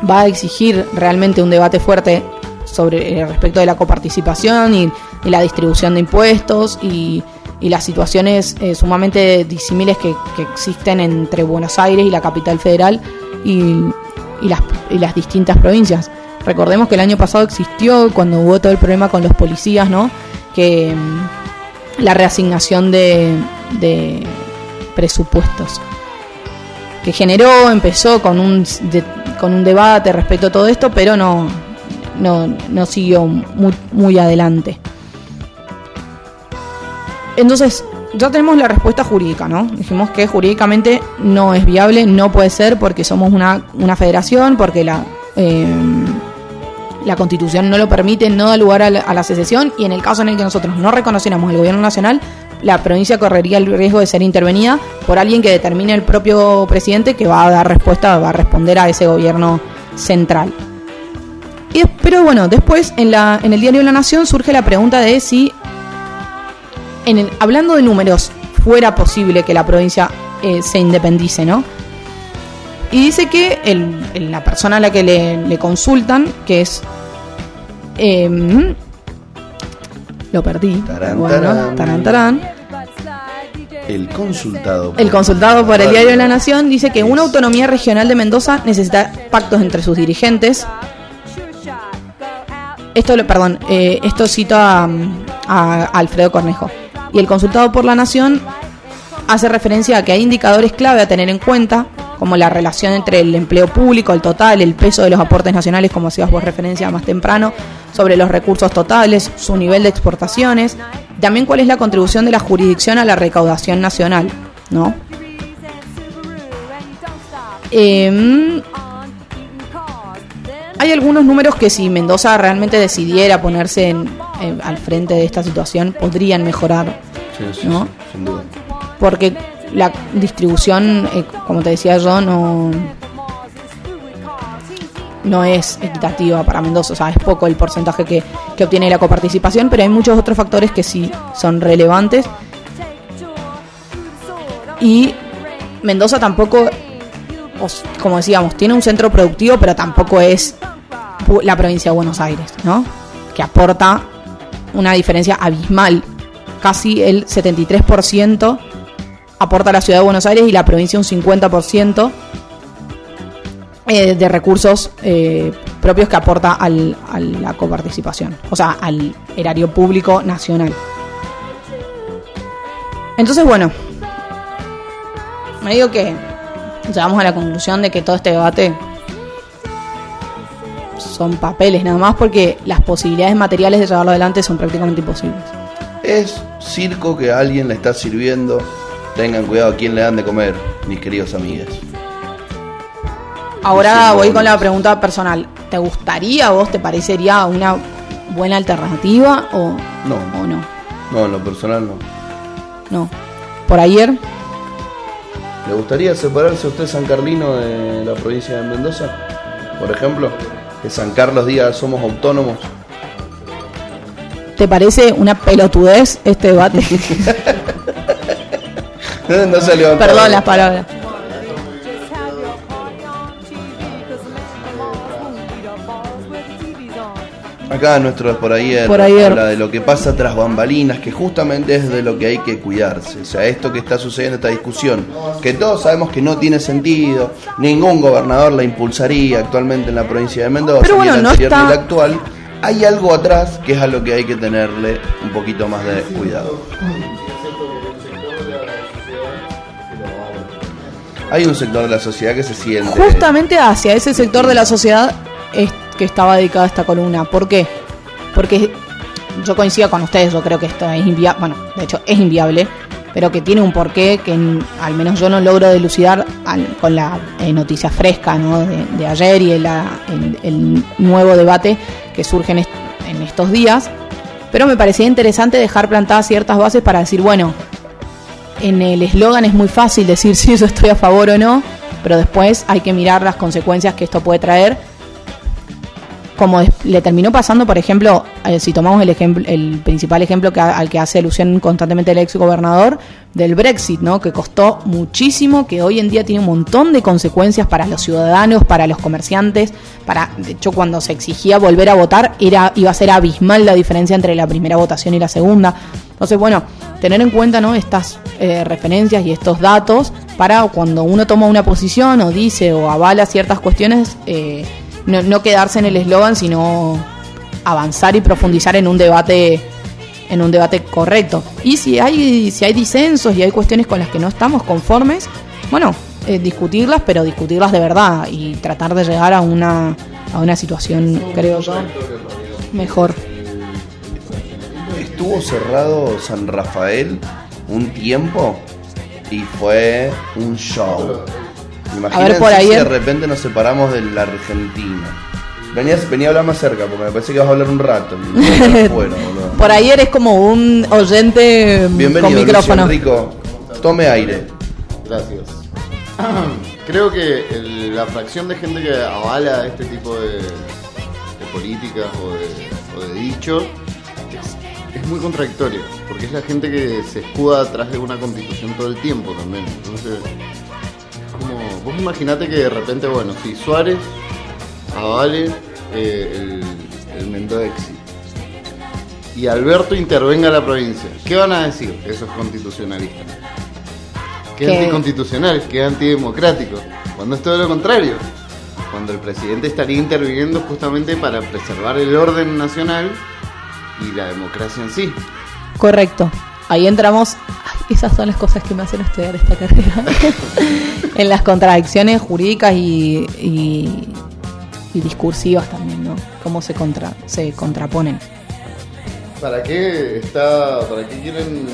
Speaker 2: va a exigir realmente un debate fuerte sobre eh, respecto de la coparticipación y, y la distribución de impuestos y, y las situaciones eh, sumamente disímiles que, que existen entre Buenos Aires y la capital federal. Y, y las, y las distintas provincias. Recordemos que el año pasado existió cuando hubo todo el problema con los policías, ¿no? Que mm, la reasignación de, de presupuestos que generó, empezó con un, de- con un debate respecto a todo esto, pero no, no, no siguió muy, muy adelante. Entonces, ya tenemos la respuesta jurídica, ¿no? Dijimos que jurídicamente no es viable, no puede ser porque somos una, una federación, porque la, eh, la constitución no lo permite, no da lugar a la, a la secesión y en el caso en el que nosotros no reconociéramos el gobierno nacional, la provincia correría el riesgo de ser intervenida por alguien que determine el propio presidente que va a dar respuesta, va a responder a ese gobierno central. Y pero bueno, después en, la, en el diario La Nación surge la pregunta de si, en el- hablando de números, fuera posible que la provincia eh, se independice, ¿no? Y dice que el- el- la persona a la que le, le consultan, que es... em, lo perdí.
Speaker 1: Tarán,
Speaker 2: bueno,
Speaker 1: tarán. El consultado. por-
Speaker 2: El consultado por el diario de la Nación dice que una autonomía regional de Mendoza necesita pactos entre sus dirigentes. Esto, lo- perdón, eh, esto cita a, a Alfredo Cornejo. Y el consultado por la Nación hace referencia a que hay indicadores clave a tener en cuenta, como la relación entre el empleo público, el total, el peso de los aportes nacionales, como hacías vos referencia más temprano, sobre los recursos totales, su nivel de exportaciones, también cuál es la contribución de la jurisdicción a la recaudación nacional, ¿no? Em, hay algunos números que si Mendoza realmente decidiera ponerse en- al frente de esta situación podrían mejorar
Speaker 1: Sí, sí,
Speaker 2: ¿no?
Speaker 1: sí, sin duda.
Speaker 2: porque la distribución, eh, como te decía yo, no no es equitativa para Mendoza, o sea, es poco el porcentaje que, que obtiene la coparticipación, pero hay muchos otros factores que sí son relevantes y Mendoza tampoco, como decíamos, tiene un centro productivo, pero tampoco es la provincia de Buenos Aires, ¿no? Que aporta una diferencia abismal. Casi el 73% aporta la ciudad de Buenos Aires y la provincia un 50% eh, de recursos eh, propios que aporta al, a la coparticipación, o sea, al erario público nacional. Entonces, bueno, me digo que llegamos a la conclusión de que todo este debate son papeles nada más porque las posibilidades materiales de llevarlo adelante son prácticamente imposibles.
Speaker 1: Es circo que a alguien le está sirviendo. Tengan cuidado a quién le dan de comer, mis queridos amigos.
Speaker 2: Ahora voy con la pregunta personal. ¿Te gustaría vos te parecería una buena alternativa o
Speaker 1: No.
Speaker 2: o no?
Speaker 1: No, en lo personal no.
Speaker 2: No. Por ayer,
Speaker 1: ¿Le gustaría separarse a usted San Carlino de la provincia de Mendoza? Por ejemplo, que San Carlos diga somos autónomos.
Speaker 2: ¿te parece una pelotudez este debate?
Speaker 1: no se levantó.
Speaker 2: Perdón las palabras.
Speaker 1: Acá nuestro por ayer,
Speaker 2: Por ayer.
Speaker 1: habla de lo que pasa tras bambalinas, que justamente es de lo que hay que cuidarse. O sea, esto que está sucediendo, esta discusión, que todos sabemos que no tiene sentido, ningún gobernador la impulsaría actualmente en la provincia de Mendoza,
Speaker 2: Pero bueno,
Speaker 1: ni el
Speaker 2: no está-
Speaker 1: ni el actual. Hay algo atrás que es a lo que hay que tenerle un poquito más de cuidado. Hay un sector de la sociedad que se siente.
Speaker 2: Justamente hacia ese sector de la sociedad es que estaba dedicada esta columna. ¿Por qué? Porque yo coincido con ustedes, yo creo que esto es inviable, bueno, de hecho es inviable, pero que tiene un porqué que al menos yo no logro delucidar al- con la eh, noticia fresca de, ayer y el, el nuevo debate que surge en, est- en estos días. Pero me parecía interesante dejar plantadas ciertas bases para decir, bueno, en el eslogan es muy fácil decir si yo estoy a favor o no, pero después hay que mirar las consecuencias que esto puede traer. Como le terminó pasando, por ejemplo, eh, si tomamos el ejemplo, el principal ejemplo que, al que hace alusión constantemente el ex gobernador del Brexit, ¿no? Que costó muchísimo, que hoy en día tiene un montón de consecuencias para los ciudadanos, para los comerciantes, para, de hecho, cuando se exigía volver a votar, era, iba a ser abismal la diferencia entre la primera votación y la segunda. Entonces, bueno, tener en cuenta ¿no? estas eh, referencias y estos datos para cuando uno toma una posición o dice o avala ciertas cuestiones, eh, no, no quedarse en el eslogan, sino avanzar y profundizar en un debate en un debate correcto. Y si hay si hay disensos y hay cuestiones con las que no estamos conformes, bueno, eh, discutirlas, pero discutirlas de verdad y tratar de llegar a una a una situación, creo yo, mejor.
Speaker 1: Estuvo cerrado San Rafael un tiempo y fue un show. Imagínense
Speaker 2: por ahí
Speaker 1: si de
Speaker 2: en-
Speaker 1: repente nos separamos de la Argentina. Venías, venía a hablar más cerca porque me parece que vas a hablar un rato. a.
Speaker 2: Por ahí eres como un oyente mm,
Speaker 1: Bienvenido,
Speaker 2: con micrófono.
Speaker 1: Enrico. Tome aire.
Speaker 5: Gracias. Creo que el- la fracción de gente que avala este tipo de, de políticas o de, o de dichos es, es muy contradictorio, porque es la gente que se escuda atrás de una constitución todo el tiempo también. Entonces, vos imaginate que de repente, bueno, si Suárez avale eh, el, el Mendoexi y Alberto intervenga la provincia, ¿qué van a decir? Eso es constitucionalista. Que es anticonstitucional, que es antidemocrático. Cuando es todo lo contrario. Cuando el presidente estaría interviniendo justamente para preservar el orden nacional y la democracia en sí.
Speaker 2: Correcto. Ahí entramos. Esas son las cosas que me hacen estudiar esta carrera. en las contradicciones jurídicas y, y, y discursivas también, ¿no? Cómo se, contra, se contraponen.
Speaker 5: ¿Para qué está, para qué quieren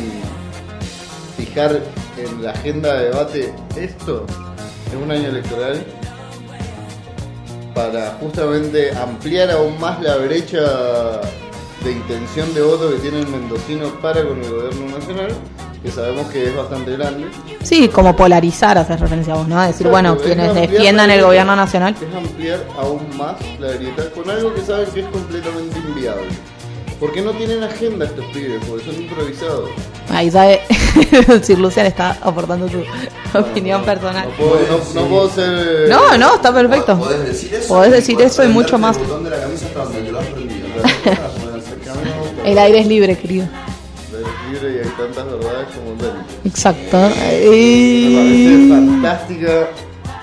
Speaker 5: fijar en la agenda de debate esto en un año electoral? Para justamente ampliar aún más la brecha de intención de voto que tiene el mendocino para con el gobierno nacional, que sabemos que es bastante grande.
Speaker 2: Sí, como polarizar, hacer referencia a vos, ¿no? Decir, bueno,
Speaker 5: es
Speaker 2: quienes
Speaker 5: ampliar
Speaker 2: defiendan el gobierno nacional.
Speaker 5: Es ampliar aún más la grieta con algo que saben que es completamente inviable. Porque no tienen agenda estos pibes, porque son improvisados.
Speaker 2: Ahí sabe, Sir Lucian está aportando su opinión personal.
Speaker 5: No puedo, no, no puedo ser.
Speaker 2: No, no, está perfecto.
Speaker 1: Podés decir eso.
Speaker 2: Podés decir eso y mucho más.
Speaker 1: El botón de la camisa hasta donde lo has prendido.
Speaker 2: El aire es libre, querido.
Speaker 5: La libre y hay tantas verdades como ven.
Speaker 2: Exacto.
Speaker 5: Me parece
Speaker 2: Y-
Speaker 5: fantástica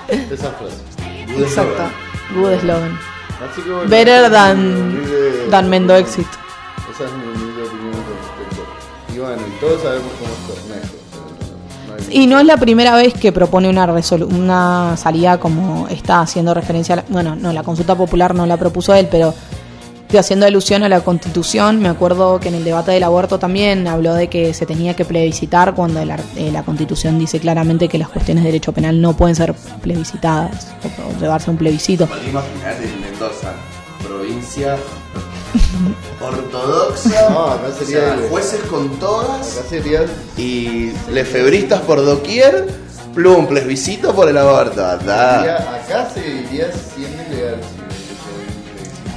Speaker 5: esa frase.
Speaker 2: Exacto. Good slogan.
Speaker 5: Así que bueno,
Speaker 2: Better
Speaker 5: es
Speaker 2: than,
Speaker 5: humilde-
Speaker 2: than Mendo Exit.
Speaker 5: Esa es mi humilde opinión con respecto. Y bueno, y todos sabemos cómo es Cornejo.
Speaker 2: Y no es la primera vez que propone una, una salida como está haciendo referencia a la, bueno, no, la consulta popular no la propuso él, pero haciendo alusión a la constitución. Me acuerdo que en el debate del aborto también habló de que se tenía que plebiscitar cuando el ar- eh, la constitución dice claramente que las cuestiones de derecho penal no pueden ser plebiscitadas o, o llevarse a un plebiscito.
Speaker 1: Imagínate en Mendoza, provincia ortodoxa.
Speaker 5: No, acá
Speaker 1: o
Speaker 5: sería
Speaker 1: sea,
Speaker 5: el-
Speaker 1: jueces con todas
Speaker 5: Acá sería
Speaker 1: y lefebristas por doquier. Plum, plebiscito por el aborto.
Speaker 5: sería- acá se diría siendo ilegal.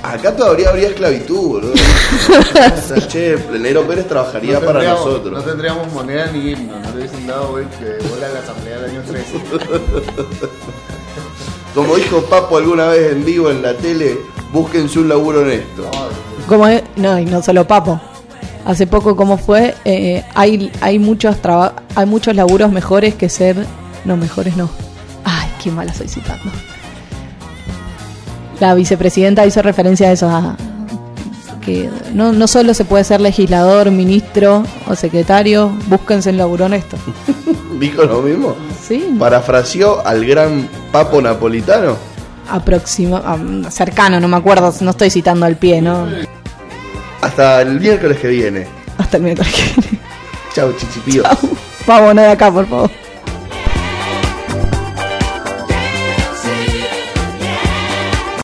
Speaker 1: Acá todavía habría esclavitud, boludo. O sea, che, Plenero Pérez trabajaría
Speaker 5: No
Speaker 1: para nosotros.
Speaker 5: No tendríamos moneda ni himno, no le hubiesen dado güey, que bola a la asamblea del año 13.
Speaker 1: Como dijo Papo alguna vez en vivo en la tele, búsquense un laburo honesto.
Speaker 2: Como es- no, y no solo Papo. Hace poco, ¿cómo fue? Eh, hay, hay, muchos traba- hay muchos laburos mejores que ser... No, mejores no. Ay, qué mala soy citando. La vicepresidenta hizo referencia a eso, a que no, no solo se puede ser legislador, ministro o secretario, búsquense un laburo honesto.
Speaker 1: ¿Dijo lo mismo?
Speaker 2: Sí,
Speaker 1: Parafraseó al gran Papo napolitano.
Speaker 2: aproxima, cercano, no me acuerdo, no estoy citando al pie, ¿no?
Speaker 1: Hasta el miércoles que viene.
Speaker 2: Hasta el miércoles que viene.
Speaker 1: Chau, chichipíos.
Speaker 2: Vamos, no de acá, por favor.